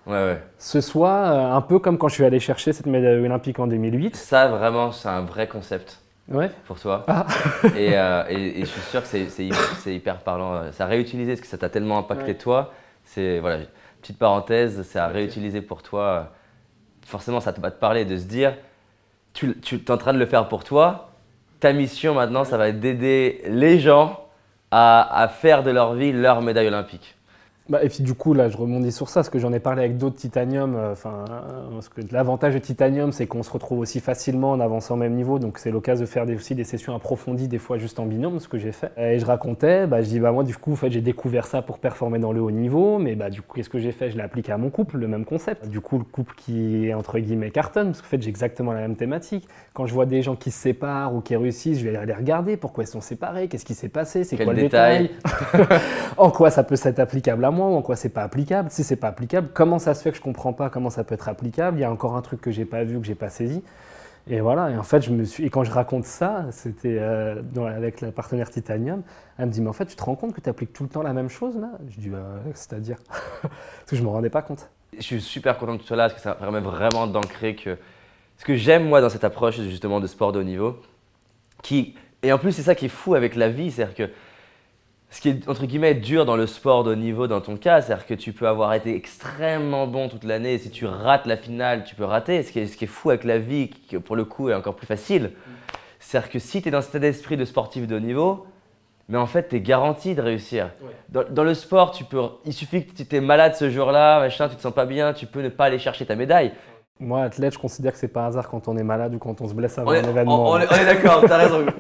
ce soit euh, un peu comme quand je suis allé chercher cette médaille olympique en 2008. Ça, vraiment, c'est un vrai concept. Ouais. Pour toi. Ah. Euh, et, je suis sûr que c'est hyper, parlant. Ça a réutilisé parce que ça t'a tellement impacté toi. C'est voilà, petite parenthèse, c'est à réutiliser pour toi. Forcément, ça va te parler de se dire, tu, tu es en train de le faire pour toi. Ta mission maintenant, ça va être d'aider les gens à, à faire de leur vie leur médaille olympique. Bah, et puis du coup, là, je rebondis sur ça, parce que j'en ai parlé avec d'autres titanium. Euh, enfin, que l'avantage de titanium, c'est qu'on se retrouve aussi facilement en avançant au même niveau. Donc c'est l'occasion de faire des, aussi des sessions approfondies, des fois juste en binôme, ce que j'ai fait. Et je racontais, bah, je dis, bah moi, du coup, en fait, j'ai découvert ça pour performer dans le haut niveau. Mais bah, du coup, qu'est-ce que j'ai fait? Je l'ai appliqué à mon couple, le même concept. Du coup, le couple qui est entre guillemets cartonne, parce qu'en fait, j'ai exactement la même thématique. Quand je vois des gens qui se séparent ou qui réussissent, je vais aller regarder pourquoi ils sont séparés, qu'est-ce qui s'est passé, c'est quoi le détail, en quoi ça peut être applicable à moi? Ou en quoi c'est pas applicable. Si c'est pas applicable, comment ça se fait que je comprends pas comment ça peut être applicable? Il y a encore un truc que j'ai pas vu, que j'ai pas saisi. Et voilà, et en fait, je me suis. Et quand je raconte ça, c'était euh, avec la partenaire Titanium, elle me dit Mais en fait, tu te rends compte que tu appliques tout le temps la même chose là? Je dis bah, C'est-à-dire Parce que je me rendais pas compte. Je suis super content que tu sois là parce que ça permet vraiment d'ancrer que. Ce que j'aime moi dans cette approche justement de sport de haut niveau, qui. Et en plus, c'est ça qui est fou avec la vie, c'est-à-dire que ce qui est entre guillemets dur dans le sport de haut niveau dans ton cas, c'est-à-dire que tu peux avoir été extrêmement bon toute l'année et si tu rates la finale, tu peux rater. Ce qui est, ce qui est fou avec la vie, qui pour le coup est encore plus facile, c'est-à-dire que si tu es dans cet état d'esprit de sportif de haut niveau, mais en fait, tu es garanti de réussir. Dans, le sport, tu peux, il suffit que tu es malade ce jour-là, machin, tu te sens pas bien, tu peux ne pas aller chercher ta médaille. Moi, athlète, je considère que c'est pas hasard quand on est malade ou quand on se blesse avant un événement. On, est, d'accord, tu as raison.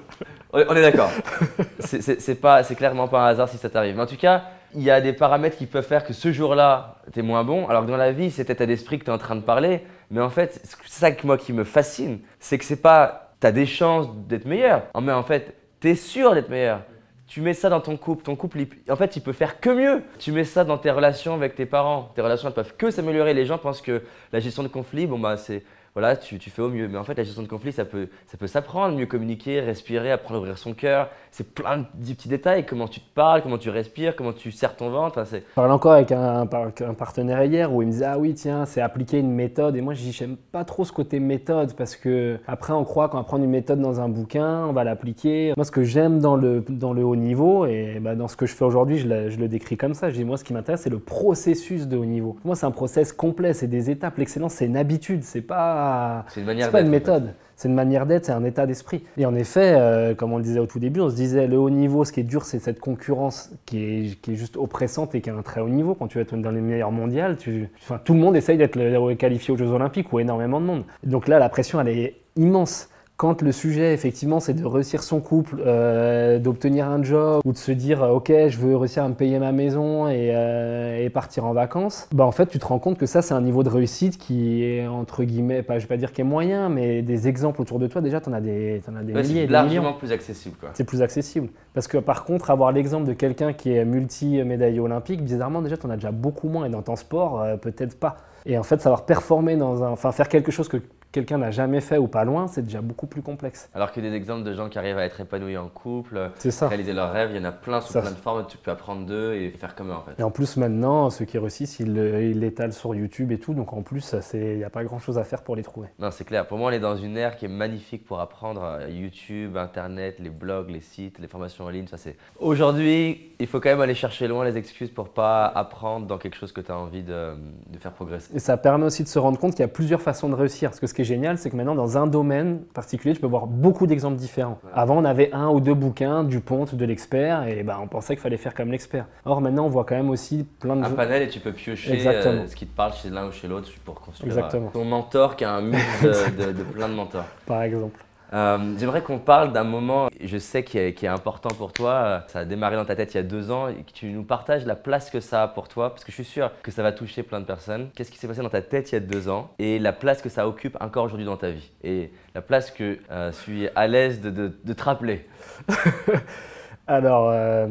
on est, d'accord. C'est pas, c'est clairement pas un hasard si ça t'arrive. Mais en tout cas, il y a des paramètres qui peuvent faire que ce jour-là, tu es moins bon, alors que dans la vie, c'est état d'esprit que tu es en train de parler. Mais en fait, c'est ça que moi qui me fascine, c'est que c'est pas, tu as des chances d'être meilleur. Mais en fait, tu es sûr d'être meilleur. Tu mets ça dans ton couple, ton couple, en fait, il peut faire que mieux. Tu mets ça dans tes relations avec tes parents. Tes relations, elles peuvent que s'améliorer. Les gens pensent que la gestion de conflit, bon, bah, c'est voilà, tu, fais au mieux. Mais en fait, la gestion de conflit, ça peut, ça peut s'apprendre, mieux communiquer, respirer, apprendre à ouvrir son cœur. C'est plein de petits détails, comment tu te parles, comment tu respires, comment tu serres ton ventre. je parlais encore avec un, partenaire hier où il me disait Ah oui, tiens, c'est appliquer une méthode. Et moi, je dis J'aime pas trop ce côté méthode parce que après, on croit qu'on va prendre une méthode dans un bouquin, on va l'appliquer. Moi, ce que j'aime dans le, dans le haut niveau et bah, dans ce que je fais aujourd'hui, je, le décris comme ça. Je dis Moi, ce qui m'intéresse, c'est le processus de haut niveau. Moi, c'est un process complet, c'est des étapes. L'excellence, c'est une habitude, c'est pas c'est une manière pas une méthode. C'est une manière d'être, c'est un état d'esprit. Et en effet, euh, comme on le disait au tout début, on se disait le haut niveau, ce qui est dur, c'est cette concurrence qui est, qui est, juste oppressante et qui a un très haut niveau. Quand tu vas être dans les meilleurs mondiales, tu, enfin, tout le monde essaye d'être qualifié aux Jeux Olympiques ou énormément de monde. Donc là, la pression, elle est immense. Quand le sujet, effectivement, c'est de réussir son couple, euh, d'obtenir un job ou de se dire, euh, OK, je veux réussir à me payer ma maison et, euh, et, partir en vacances, bah en fait, tu te rends compte que ça, c'est un niveau de réussite qui est, entre guillemets, pas, je vais pas dire qu'il est moyen, mais des exemples autour de toi, déjà, tu en as des, en as des milliers. C'est largement plus accessible. C'est plus accessible. Parce que par contre, avoir l'exemple de quelqu'un qui est multi-médaillé olympique, bizarrement, déjà, tu en as déjà beaucoup moins et dans ton sport, peut-être pas. Et en fait, savoir performer dans un. Enfin, faire quelque chose que quelqu'un n'a jamais fait ou pas loin, c'est déjà beaucoup plus complexe. Alors que des exemples de gens qui arrivent à être épanouis en couple, ça. réaliser leurs rêves, il y en a plein sous Ça. plein de formes, tu peux apprendre d'eux et faire comme eux en fait. Et en plus, maintenant, ceux qui réussissent, ils ils l'étalent sur YouTube et tout. Donc en plus, il n'y a pas grand chose à faire pour les trouver. Non, c'est clair. Pour moi, on est dans une ère qui est magnifique pour apprendre euh, YouTube, Internet, les blogs, les sites, les formations en ligne. Ça, c'est. Aujourd'hui, il faut quand même aller chercher loin les excuses pour pas apprendre dans quelque chose que tu as envie de, de faire progresser. Et ça permet aussi de se rendre compte qu'il y a plusieurs façons de réussir. Parce que ce qui est génial, c'est que maintenant, dans un domaine particulier, tu peux voir beaucoup d'exemples différents. Avant, on avait un ou deux bouquins, du ponte, de l'expert, et ben, on pensait qu'il fallait faire comme l'expert. Or, maintenant, on voit quand même aussi plein de Un panel et tu peux piocher Exactement. euh, ce qui te parle chez l'un ou chez l'autre pour construire euh, Exactement. ton mentor qui a un mix de, de- de plein de mentors. par exemple. Euh, J'aimerais qu'on parle d'un moment, je sais, qui est, qui est important pour toi. Euh, Ça a démarré dans ta tête il y a deux ans et que tu nous partages la place que ça a pour toi, parce que je suis sûr que ça va toucher plein de personnes. Qu'est-ce qui s'est passé dans ta tête il y a deux ans et la place que ça occupe encore aujourd'hui dans ta vie? Et la place que euh, je suis à l'aise de, de- de te rappeler. Alors, euh,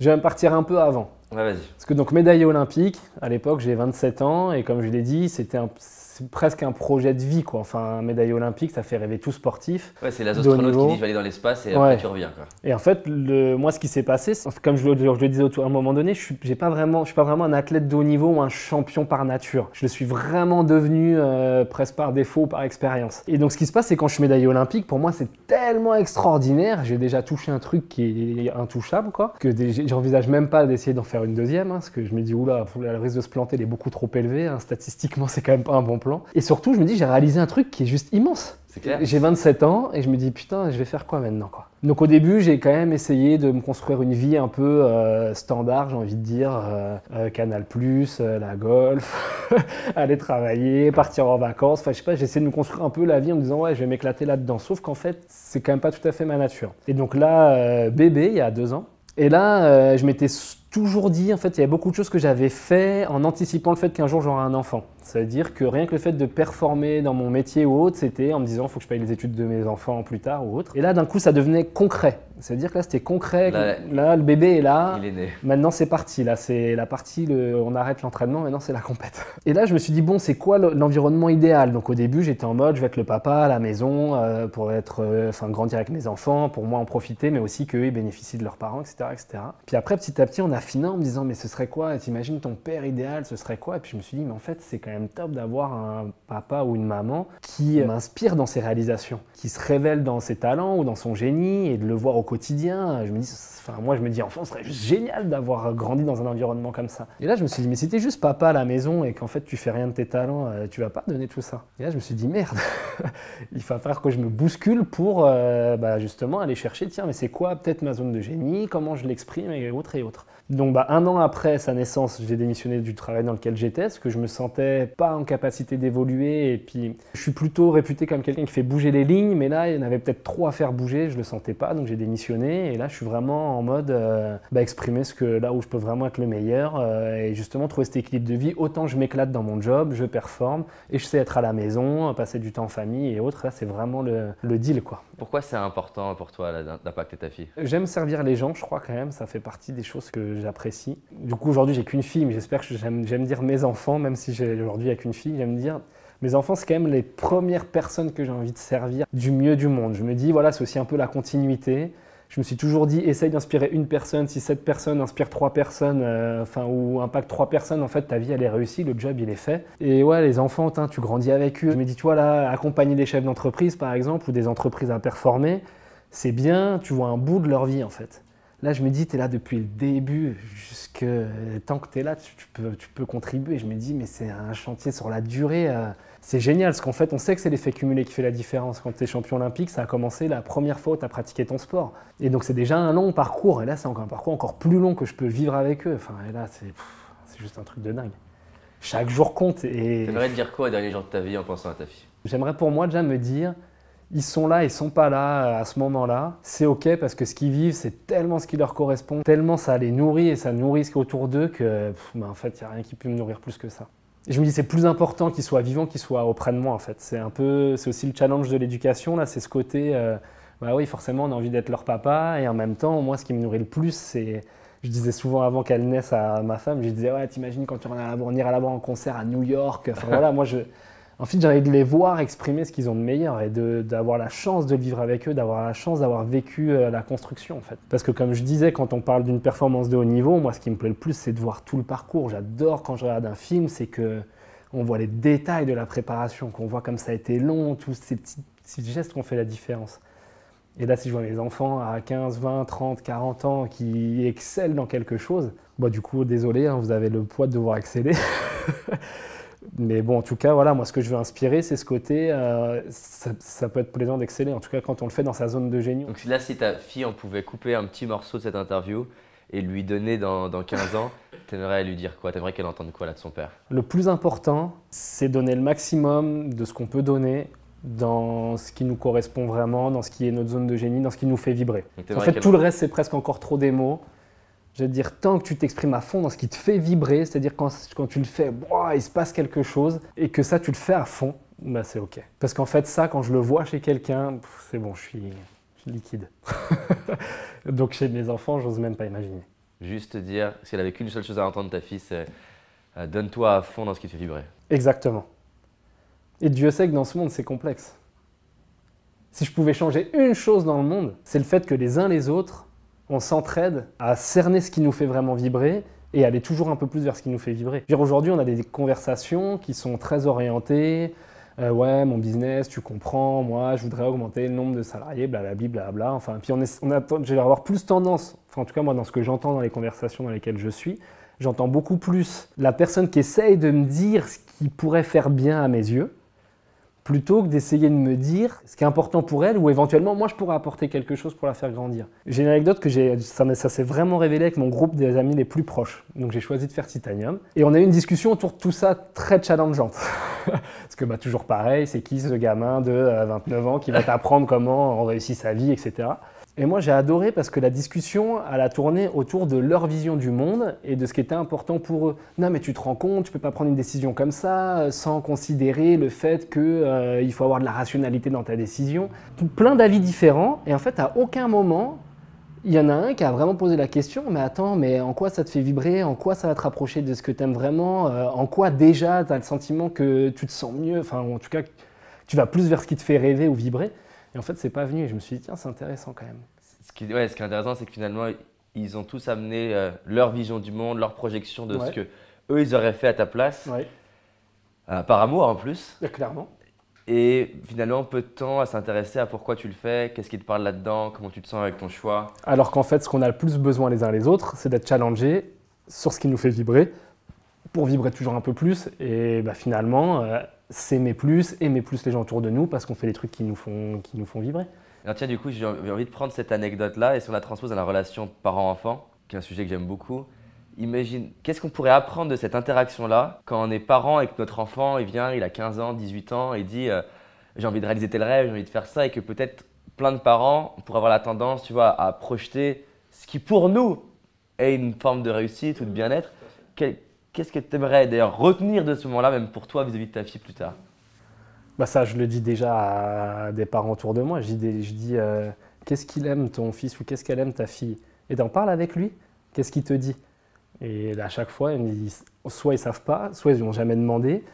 je vais me partir un peu avant. Ouais, vas-y. Parce que donc médaillé olympique, à l'époque j'ai 27 ans et comme je l'ai dit, c'était un- c'est presque un projet de vie quoi. Enfin, un médaillé olympique, ça fait rêver tout sportif. Ouais, c'est De haut l'astronaute qui dit je vais aller dans l'espace et Ouais. après tu reviens. Quoi. Et en fait, le, moi ce qui s'est passé, comme je le, je le disais à un moment donné, je pas vraiment, je suis pas vraiment un athlète de haut niveau ou un champion par nature. Je le suis vraiment devenu euh, presque par défaut ou par expérience. Et donc ce qui se passe, c'est quand je suis médaillé olympique, pour moi c'est tellement extraordinaire. J'ai déjà touché un truc qui est intouchable quoi, que j'envisage même pas d'essayer d'en faire une deuxième, hein, parce que je me dis oula, le risque de se planter il est beaucoup trop élevé. hein, statistiquement, c'est quand même pas un bon plan. Et surtout, je me dis j'ai réalisé un truc qui est juste immense. J'ai 27 ans et je me dis putain, je vais faire quoi maintenant quoi? Donc au début, j'ai quand même essayé de me construire une vie un peu euh, standard, j'ai envie de dire euh, euh, Canal+, euh, la golf, aller travailler, partir en vacances. Enfin, je sais pas, j'ai essayé de me construire un peu la vie en me disant ouais, je vais m'éclater là-dedans. Sauf qu'en fait, c'est quand même pas tout à fait ma nature. Et donc là, euh, bébé, il y a deux ans. Et là, je m'étais toujours dit, en fait, il y a beaucoup de choses que j'avais fait en anticipant le fait qu'un jour j'aurai un enfant. C'est-à-dire que rien que le fait de performer dans mon métier ou autre, c'était en me disant, il faut que je paye les études de mes enfants plus tard ou autre. Et là, d'un coup, ça devenait concret. C'est-à-dire que là, c'était concret. Là- Là, le bébé est là. Il est né. Maintenant, c'est parti. Là, c'est la partie, le- on arrête l'entraînement, maintenant, c'est la compète. Et là, je me suis dit, bon, c'est quoi le- l'environnement idéal? Donc, au début, j'étais en mode, je vais être le papa à la maison euh, pour être, euh, enfin, grandir avec mes enfants, pour moi en profiter, mais aussi qu'eux, ils bénéficient de leurs parents, etc., etc. Puis après, petit à petit, en affinant, en me disant, mais ce serait quoi? T'imagines ton père idéal, ce serait quoi? Et puis, je me suis dit, mais en fait, c'est quand même top d'avoir un papa ou une maman qui m'inspire dans ses réalisations, qui se révèle dans ses talents ou dans son génie et de le voir au quotidien. Je me dis, enfin, moi, je me dis, enfant, ce serait génial d'avoir grandi dans un environnement comme ça. Et là, je me suis dit, mais si t'es juste papa à la maison et qu'en fait, tu fais rien de tes talents, euh, tu vas pas donner tout ça. Et là, je me suis dit, merde, il va falloir que je me bouscule pour euh, bah, justement aller chercher, tiens, mais c'est quoi peut-être ma zone de génie, comment je l'exprime et autres et autres. Donc, bah, un an après sa naissance, j'ai démissionné du travail dans lequel j'étais, parce que je me sentais pas en capacité d'évoluer. Et puis, je suis plutôt réputé comme quelqu'un qui fait bouger les lignes, mais là, il y en avait peut-être trop à faire bouger, je le sentais pas, donc j'ai démissionné. Et là, je suis vraiment en mode euh, bah, exprimer ce que là où je peux vraiment être le meilleur euh, et justement trouver cet équilibre de vie. Autant je m'éclate dans mon job, je performe et je sais être à la maison, passer du temps en famille et autres. Là, c'est vraiment le, le deal, quoi. Pourquoi c'est important pour toi d'impacter ta fille? J'aime servir les gens, je crois quand même, ça fait partie des choses que j'apprécie. Du coup, aujourd'hui, j'ai qu'une fille, mais j'espère que j'aime dire mes enfants, même si aujourd'hui avec une fille, j'aime dire mes enfants, c'est quand même les premières personnes que j'ai envie de servir du mieux du monde. Je me dis, voilà, c'est aussi un peu la continuité. Je me suis toujours dit, essaye d'inspirer une personne. Si cette personne inspire trois personnes, euh, enfin, ou impacte trois personnes, en fait, ta vie, elle est réussie, le job, il est fait. Et ouais, les enfants, tu grandis avec eux. Je me dis, tu là, accompagner des chefs d'entreprise, par exemple, ou des entreprises à performer, c'est bien, tu vois un bout de leur vie, en fait. Là, je me dis, tu es là depuis le début, jusque tant que tu es là, tu, tu peux, tu peux contribuer. Je me dis, mais c'est un chantier sur la durée. euh, c'est génial, parce qu'en fait, on sait que c'est l'effet cumulé qui fait la différence. Quand tu es champion olympique, ça a commencé la première fois où tu as pratiqué ton sport. Et donc, c'est déjà un long parcours. Et là, c'est encore un parcours encore plus long que je peux vivre avec eux. Enfin, et là, c'est juste un truc de dingue. Chaque jour compte. Et T'aimerais te dire quoi au dernier jour de ta vie en pensant à ta fille? J'aimerais pour moi déjà me dire, ils sont là, ils sont pas là euh, à ce moment-là. C'est ok parce que ce qu'ils vivent, c'est tellement ce qui leur correspond, tellement ça les nourrit et ça nourrit ce qui est autour d'eux que, pff, bah, en fait, il n'y a rien qui peut me nourrir plus que ça. Et je me dis, c'est plus important qu'ils soient vivants qu'ils soient auprès de moi, en fait. C'est un peu, c'est aussi le challenge de l'éducation, là, c'est ce côté, euh, bah oui, forcément, on a envie d'être leur papa, et en même temps, moi, ce qui me nourrit le plus, c'est, je disais souvent avant qu'elle naisse à ma femme, je disais, ouais, t'imagines quand tu la on ira la en concert à New York, enfin voilà, moi, je, Ensuite, j'ai envie de les voir exprimer ce qu'ils ont de meilleur et d'avoir la chance de vivre avec eux, d'avoir la chance d'avoir vécu euh, la construction en fait. Parce que comme je disais, quand on parle d'une performance de haut niveau, moi ce qui me plaît le plus, c'est de voir tout le parcours. J'adore quand je regarde un film, c'est que on voit les détails de la préparation, qu'on voit comme ça a été long, tous ces petits, gestes qui fait la différence. Et là, si je vois mes enfants à 15, 20, 30, 40 ans qui excellent dans quelque chose, bah, du coup, désolé, hein, vous avez le poids de devoir exceller. Mais bon, en tout cas, voilà, moi, ce que je veux inspirer, c'est ce côté, euh, ça, peut être plaisant d'exceller, en tout cas quand on le fait dans sa zone de génie. Donc là, si ta fille, on pouvait couper un petit morceau de cette interview et lui donner dans, dans 15 ans, t'aimerais lui dire quoi? T'aimerais qu'elle entende quoi là de son père? Le plus important, c'est donner le maximum de ce qu'on peut donner dans ce qui nous correspond vraiment, dans ce qui est notre zone de génie, dans ce qui nous fait vibrer. En fait, tout le reste, c'est presque encore trop des mots je veux dire, tant que tu t'exprimes à fond dans ce qui te fait vibrer, c'est-à-dire quand, quand tu le fais, il se passe quelque chose, et que ça, tu le fais à fond, bah c'est ok. Parce qu'en fait, ça, quand je le vois chez quelqu'un, c'est bon, je suis, liquide. Donc chez mes enfants, j'ose même pas imaginer. Juste dire, si elle avait qu'une seule chose à entendre de ta fille, c'est euh, donne-toi à fond dans ce qui te fait vibrer. Exactement. Et Dieu sait que dans ce monde, c'est complexe. Si je pouvais changer une chose dans le monde, c'est le fait que les uns les autres, on s'entraide à cerner ce qui nous fait vraiment vibrer et aller toujours un peu plus vers ce qui nous fait vibrer. Aujourd'hui, on a des conversations qui sont très orientées. Euh, ouais, mon business, tu comprends, moi, je voudrais augmenter le nombre de salariés, blablabla, bla. Enfin, puis on, est, on a, je avoir plus tendance, enfin, en tout cas, moi, dans ce que j'entends dans les conversations dans lesquelles je suis, j'entends beaucoup plus la personne qui essaye de me dire ce qui pourrait faire bien à mes yeux, plutôt que d'essayer de me dire ce qui est important pour elle ou éventuellement moi je pourrais apporter quelque chose pour la faire grandir. J'ai une anecdote que j'ai, ça, ça s'est vraiment révélé avec mon groupe des amis les plus proches. Donc j'ai choisi de faire Titanium et on a eu une discussion autour de tout ça très challengeante. Parce que bah, toujours pareil, c'est qui ce gamin de 29 euh, ans qui va t'apprendre comment on réussit sa vie, etc. Et moi, j'ai adoré parce que la discussion, elle a tourné autour de leur vision du monde et de ce qui était important pour eux. Non, mais tu te rends compte, tu peux pas prendre une décision comme ça euh, sans considérer le fait qu'il euh, faut avoir de la rationalité dans ta décision. Plein d'avis différents et en fait, à aucun moment, il y en a un qui a vraiment posé la question, mais attends, mais en quoi ça te fait vibrer? En quoi ça va te rapprocher de ce que tu aimes vraiment? Euh, En quoi déjà tu as le sentiment que tu te sens mieux? Enfin, en tout cas, tu vas plus vers ce qui te fait rêver ou vibrer. Et en fait, c'est pas venu. Et je me suis dit, tiens, c'est intéressant quand même. Ce qui, ouais, ce qui est intéressant, c'est que finalement, ils ont tous amené euh, leur vision du monde, leur projection de ce que eux, ils auraient fait à ta place. Euh, par amour en plus. clairement. Et finalement, peu de temps à s'intéresser à pourquoi tu le fais, qu'est-ce qui te parle là-dedans, comment tu te sens avec ton choix. Alors qu'en fait, ce qu'on a le plus besoin les uns les autres, c'est d'être challengé sur ce qui nous fait vibrer, pour vibrer toujours un peu plus. Et bah, finalement, euh, s'aimer plus, aimer plus les gens autour de nous parce qu'on fait des trucs qui nous font, qui nous font vibrer. Alors tiens, du coup, j'ai envie de prendre cette anecdote-là et si on la transpose dans la relation parent-enfant, qui est un sujet que j'aime beaucoup. Imagine, qu'est-ce qu'on pourrait apprendre de cette interaction-là quand on est parent et que notre enfant, il vient, il a 15 ans, 18 ans, et dit euh, j'ai envie de réaliser tel rêve, j'ai envie de faire ça, et que peut-être plein de parents pourraient avoir la tendance, tu vois, à projeter ce qui pour nous est une forme de réussite ou de bien-être. Qu'est-ce que tu aimerais d'ailleurs retenir de ce moment-là, même pour toi vis-à-vis de ta fille plus tard? Bah Ça, je le dis déjà à des parents autour de moi. Je dis, je dis euh, qu'est-ce qu'il aime ton fils ou qu'est-ce qu'elle aime ta fille? Et d'en parle avec lui? Qu'est-ce qu'il te dit? Et à chaque fois, ils soit ils savent pas, soit ils n'ont jamais demandé.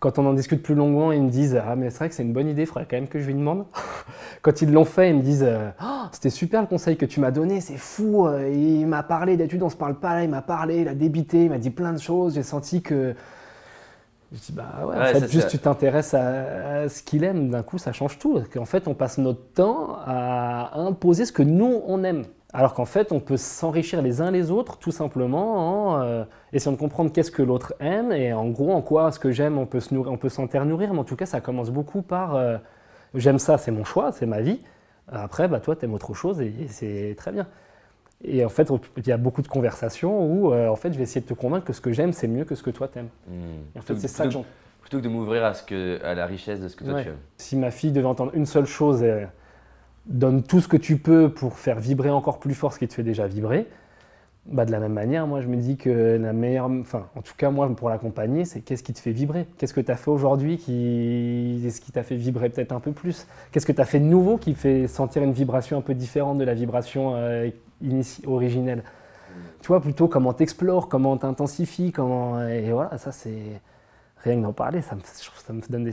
Quand on en discute plus longuement, ils me disent Ah, mais c'est vrai que c'est une bonne idée, il faudrait quand même que je lui demande. Quand ils l'ont fait, ils me disent oh, C'était super le conseil que tu m'as donné, c'est fou. Euh, il m'a parlé, d'études, on se parle pas là, il m'a parlé, il a débité, il m'a dit plein de choses. J'ai senti que. Je dis Bah ouais, en fait, juste tu t'intéresses à, ce qu'il aime, d'un coup, ça change tout. En fait, on passe notre temps à imposer ce que nous, on aime. Alors qu'en fait, on peut s'enrichir les uns les autres tout simplement en euh, essayant de comprendre qu'est-ce que l'autre aime et en gros en quoi ce que j'aime on peut se on peut nourrir. Mais en tout cas, ça commence beaucoup par euh, j'aime ça, c'est mon choix, c'est ma vie. Après, bah, toi, tu aimes autre chose et, c'est très bien. Et en fait, il y a beaucoup de conversations où euh, en fait, je vais essayer de te convaincre que ce que j'aime, c'est mieux que ce que toi t'aimes. Mmh. en fait, c'est ça que Plutôt que de m'ouvrir à, à la richesse de ce que toi tu aimes. Si ma fille devait entendre une seule chose, donne tout ce que tu peux pour faire vibrer encore plus fort ce qui te fait déjà vibrer, bah de la même manière, moi je me dis que la meilleure, enfin en tout cas moi pour l'accompagner, c'est qu'est-ce qui te fait vibrer? Qu'est-ce que tu as fait aujourd'hui qui, ce qui t'a fait vibrer peut-être un peu plus? Qu'est-ce que tu as fait de nouveau qui fait sentir une vibration un peu différente de la vibration euh, originelle? Tu vois, plutôt comment t'explores, comment t'intensifies, comment... Et voilà, ça c'est... rien que d'en parler, ça me, donne des.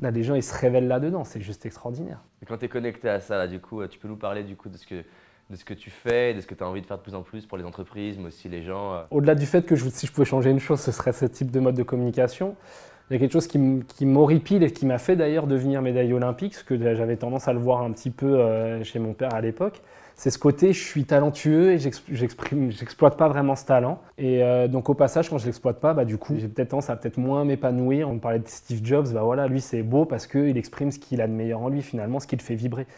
Là, les gens, ils se révèlent là-dedans, c'est juste extraordinaire. Et quand tu es connecté à ça, là, du coup, tu peux nous parler du coup de ce que, de ce que tu fais, de ce que tu as envie de faire de plus en plus pour les entreprises, mais aussi les gens euh. Au-delà du fait que je, si je pouvais changer une chose, ce serait ce type de mode de communication. Il y a quelque chose qui m'horripile et qui m'a fait d'ailleurs devenir médaille olympique, parce que j'avais tendance à le voir un petit peu euh, chez mon père à l'époque. C'est ce côté, je suis talentueux et j'exploite pas vraiment ce talent. Et euh, donc au passage, quand je l'exploite pas, bah, du coup, j'ai peut-être tendance à peut-être moins m'épanouir. On parlait de Steve Jobs, bah voilà, lui c'est beau parce qu'il exprime ce qu'il a de meilleur en lui finalement, ce qui le fait vibrer.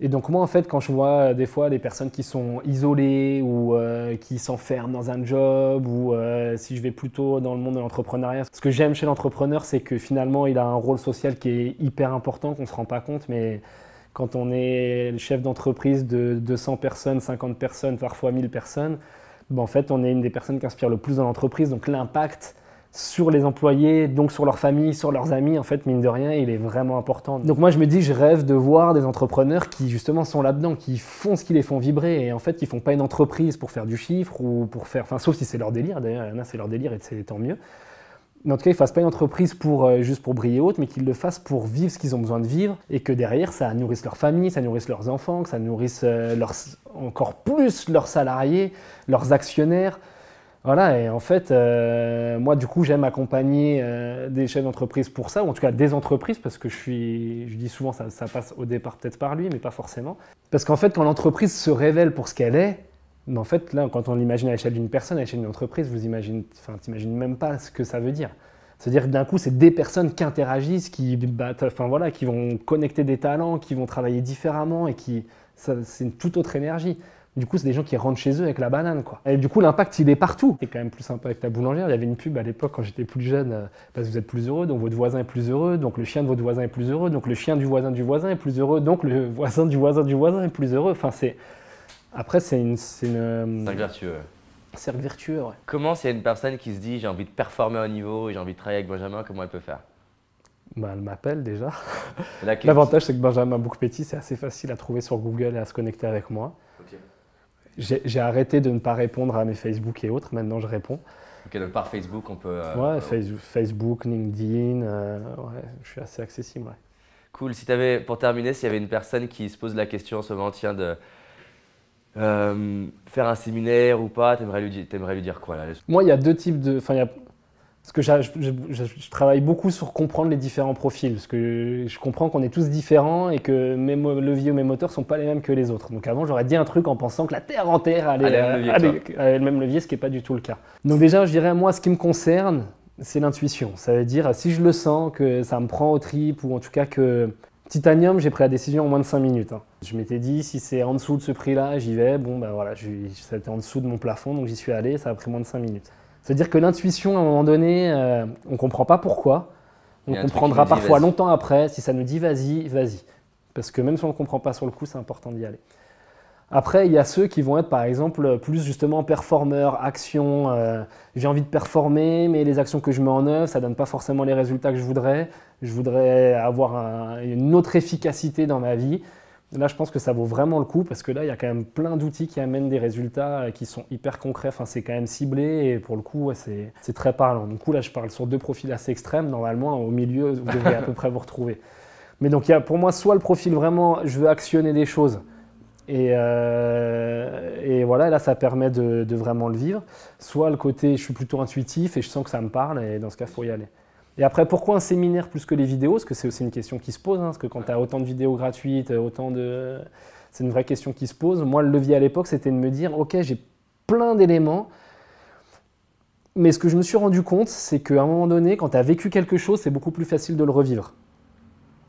Et donc moi en fait quand je vois euh, des fois des personnes qui sont isolées ou euh, qui s'enferment dans un job ou si je vais plutôt dans le monde de l'entrepreneuriat, ce que j'aime chez l'entrepreneur c'est que finalement il a un rôle social qui est hyper important qu'on ne se rend pas compte mais quand on est chef d'entreprise de 200 personnes, 50 personnes, parfois 1000 personnes, ben en fait on est une des personnes qui inspire le plus dans l'entreprise donc l'impact sur les employés, donc sur leur famille, sur leurs amis, en fait, mine de rien, il est vraiment important. Donc moi, je me dis, je rêve de voir des entrepreneurs qui, justement, sont là-dedans, qui font ce qui les font vibrer, et en fait, qui font pas une entreprise pour faire du chiffre, ou pour faire, enfin, sauf si c'est leur délire, d'ailleurs, il y en a, c'est leur délire, et c'est tant mieux. En tout cas, ils ne fassent pas une entreprise pour, euh, juste pour briller haute, mais qu'ils le fassent pour vivre ce qu'ils ont besoin de vivre, et que derrière, ça nourrisse leur famille, ça nourrisse leurs enfants, que ça nourrisse euh, encore plus leurs salariés, leurs actionnaires, voilà, et en fait, euh, moi, du coup, j'aime accompagner des chefs d'entreprise pour ça, ou en tout cas des entreprises, parce que je suis, je dis souvent, ça, ça passe au départ peut-être par lui, mais pas forcément. Parce qu'en fait, quand l'entreprise se révèle pour ce qu'elle est, mais en fait, là, quand on l'imagine à l'échelle d'une personne, à l'échelle d'une entreprise, vous imaginez, enfin, t'imagines même pas ce que ça veut dire. C'est-à-dire que d'un coup, c'est des personnes qui interagissent, qui enfin voilà, qui vont connecter des talents, qui vont travailler différemment et qui, c'est une toute autre énergie. Du coup, c'est des gens qui rentrent chez eux avec la banane, quoi. Et du coup, l'impact, il est partout. C'est quand même plus sympa avec ta boulangère. Il y avait une pub à l'époque quand j'étais plus jeune, euh, parce que vous êtes plus heureux, donc votre voisin est plus heureux, donc le chien de votre voisin est plus heureux, donc le chien du voisin du voisin est plus heureux, donc le voisin du voisin du voisin est plus heureux. Enfin, c'est. Après, c'est une. C'est une... Euh, cercle vertueux. Cercle vertueux, ouais. Comment, s'il y a une personne qui se dit j'ai envie de performer au niveau, j'ai envie de travailler avec Benjamin, comment elle peut faire? Bah, elle m'appelle déjà. L'avantage, c'est que Benjamin Boukpeti, c'est assez facile à trouver sur Google et à se connecter avec moi. J'ai arrêté de ne pas répondre à mes Facebook et autres. Maintenant, je réponds. Ok, donc par Facebook, on peut. Euh, ouais, Facebook, LinkedIn. Euh, ouais, je suis assez accessible. Ouais. Cool. Si avais, pour terminer, s'il y avait une personne qui se pose la question en ce moment, tiens, de euh, faire un séminaire ou pas, t'aimerais lui, aimerais lui dire quoi là Moi, il y a deux types de. Enfin, il y a parce que je, travaille beaucoup sur comprendre les différents profils, parce que je comprends qu'on est tous différents et que mes leviers ou mes moteurs ne sont pas les mêmes que les autres. Donc avant, j'aurais dit un truc en pensant que la Terre entière allait, le même levier, ce qui n'est pas du tout le cas. Donc déjà, je dirais, moi, ce qui me concerne, c'est l'intuition. Ça veut dire, si je le sens, que ça me prend au trip, ou en tout cas que Titanium, j'ai pris la décision en moins de 5 minutes. Hein. Je m'étais dit, si c'est en dessous de ce prix-là, j'y vais. Bon, ben voilà, c'était en dessous de mon plafond, donc j'y suis allé, ça a pris moins de 5 minutes. C'est-à-dire que l'intuition, à un moment donné, euh, on ne comprend pas pourquoi. On comprendra parfois longtemps après. Si ça nous dit vas-y, vas-y. Parce que même si on ne comprend pas sur le coup, c'est important d'y aller. Après, il y a ceux qui vont être par exemple plus justement performeurs, actions. Euh, j'ai envie de performer, mais les actions que je mets en œuvre, ça ne donne pas forcément les résultats que je voudrais. Je voudrais avoir une autre efficacité dans ma vie. Là, je pense que ça vaut vraiment le coup parce que là, il y a quand même plein d'outils qui amènent des résultats euh, qui sont hyper concrets. Enfin, c'est quand même ciblé et pour le coup, c'est très parlant. Du coup, là, je parle sur deux profils assez extrêmes. Normalement, au milieu, vous devez à peu près vous retrouver. Mais donc, il y a pour moi soit le profil vraiment, je veux actionner des choses. Et, euh, et voilà, là, ça permet de, vraiment le vivre. Soit le côté, je suis plutôt intuitif et je sens que ça me parle et dans ce cas, il faut y aller. Et après, pourquoi un séminaire plus que les vidéos? Parce que c'est aussi une question qui se pose. Hein, parce que quand tu as autant de vidéos gratuites, autant de. C'est une vraie question qui se pose. Moi, le levier à l'époque, c'était de me dire Ok, j'ai plein d'éléments. Mais ce que je me suis rendu compte, c'est qu'à un moment donné, quand tu as vécu quelque chose, c'est beaucoup plus facile de le revivre.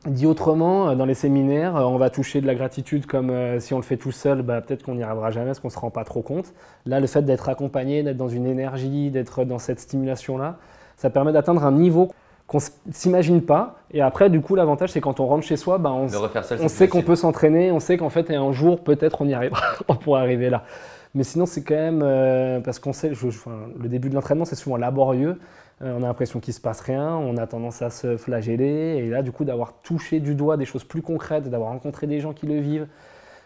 Dit autrement, euh, dans les séminaires, euh, on va toucher de la gratitude comme euh, si on le fait tout seul, bah, peut-être qu'on n'y arrivera jamais parce qu'on ne se rend pas trop compte. Là, le fait d'être accompagné, d'être dans une énergie, d'être dans cette stimulation-là, ça permet d'atteindre un niveau qu'on ne s'imagine pas. Et après, du coup, l'avantage, c'est quand on rentre chez soi, bah, on, on sait qu'on peut s'entraîner, on sait qu'en fait, un jour, peut-être, on y arrivera, on pourra arriver là. Mais sinon, c'est quand même, euh, parce qu'on sait, le début de l'entraînement, c'est souvent laborieux. Euh, on a l'impression qu'il ne se passe rien, on a tendance à se flageller. Et là, du coup, d'avoir touché du doigt des choses plus concrètes, d'avoir rencontré des gens qui le vivent,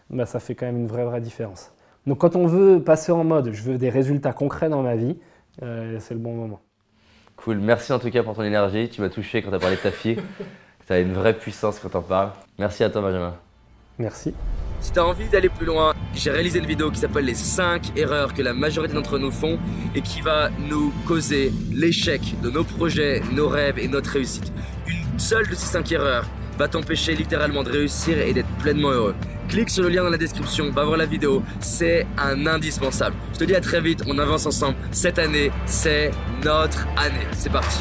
bah, ça fait quand même une vraie, vraie différence. Donc, quand on veut passer en mode, je veux des résultats concrets dans ma vie, c'est le bon moment. Cool, merci en tout cas pour ton énergie. Tu m'as touché quand tu as parlé de ta fille. tu as une vraie puissance quand t'en parles. Merci à toi, Benjamin. Merci. Si tu as envie d'aller plus loin, j'ai réalisé une vidéo qui s'appelle les 5 erreurs que la majorité d'entre nous font et qui va nous causer l'échec de nos projets, nos rêves et notre réussite. Une seule de ces 5 erreurs va t'empêcher littéralement de réussir et d'être pleinement heureux. Clique sur le lien dans la description, va voir la vidéo, c'est un indispensable. Je te dis à très vite, on avance ensemble. Cette année, c'est notre année. C'est parti.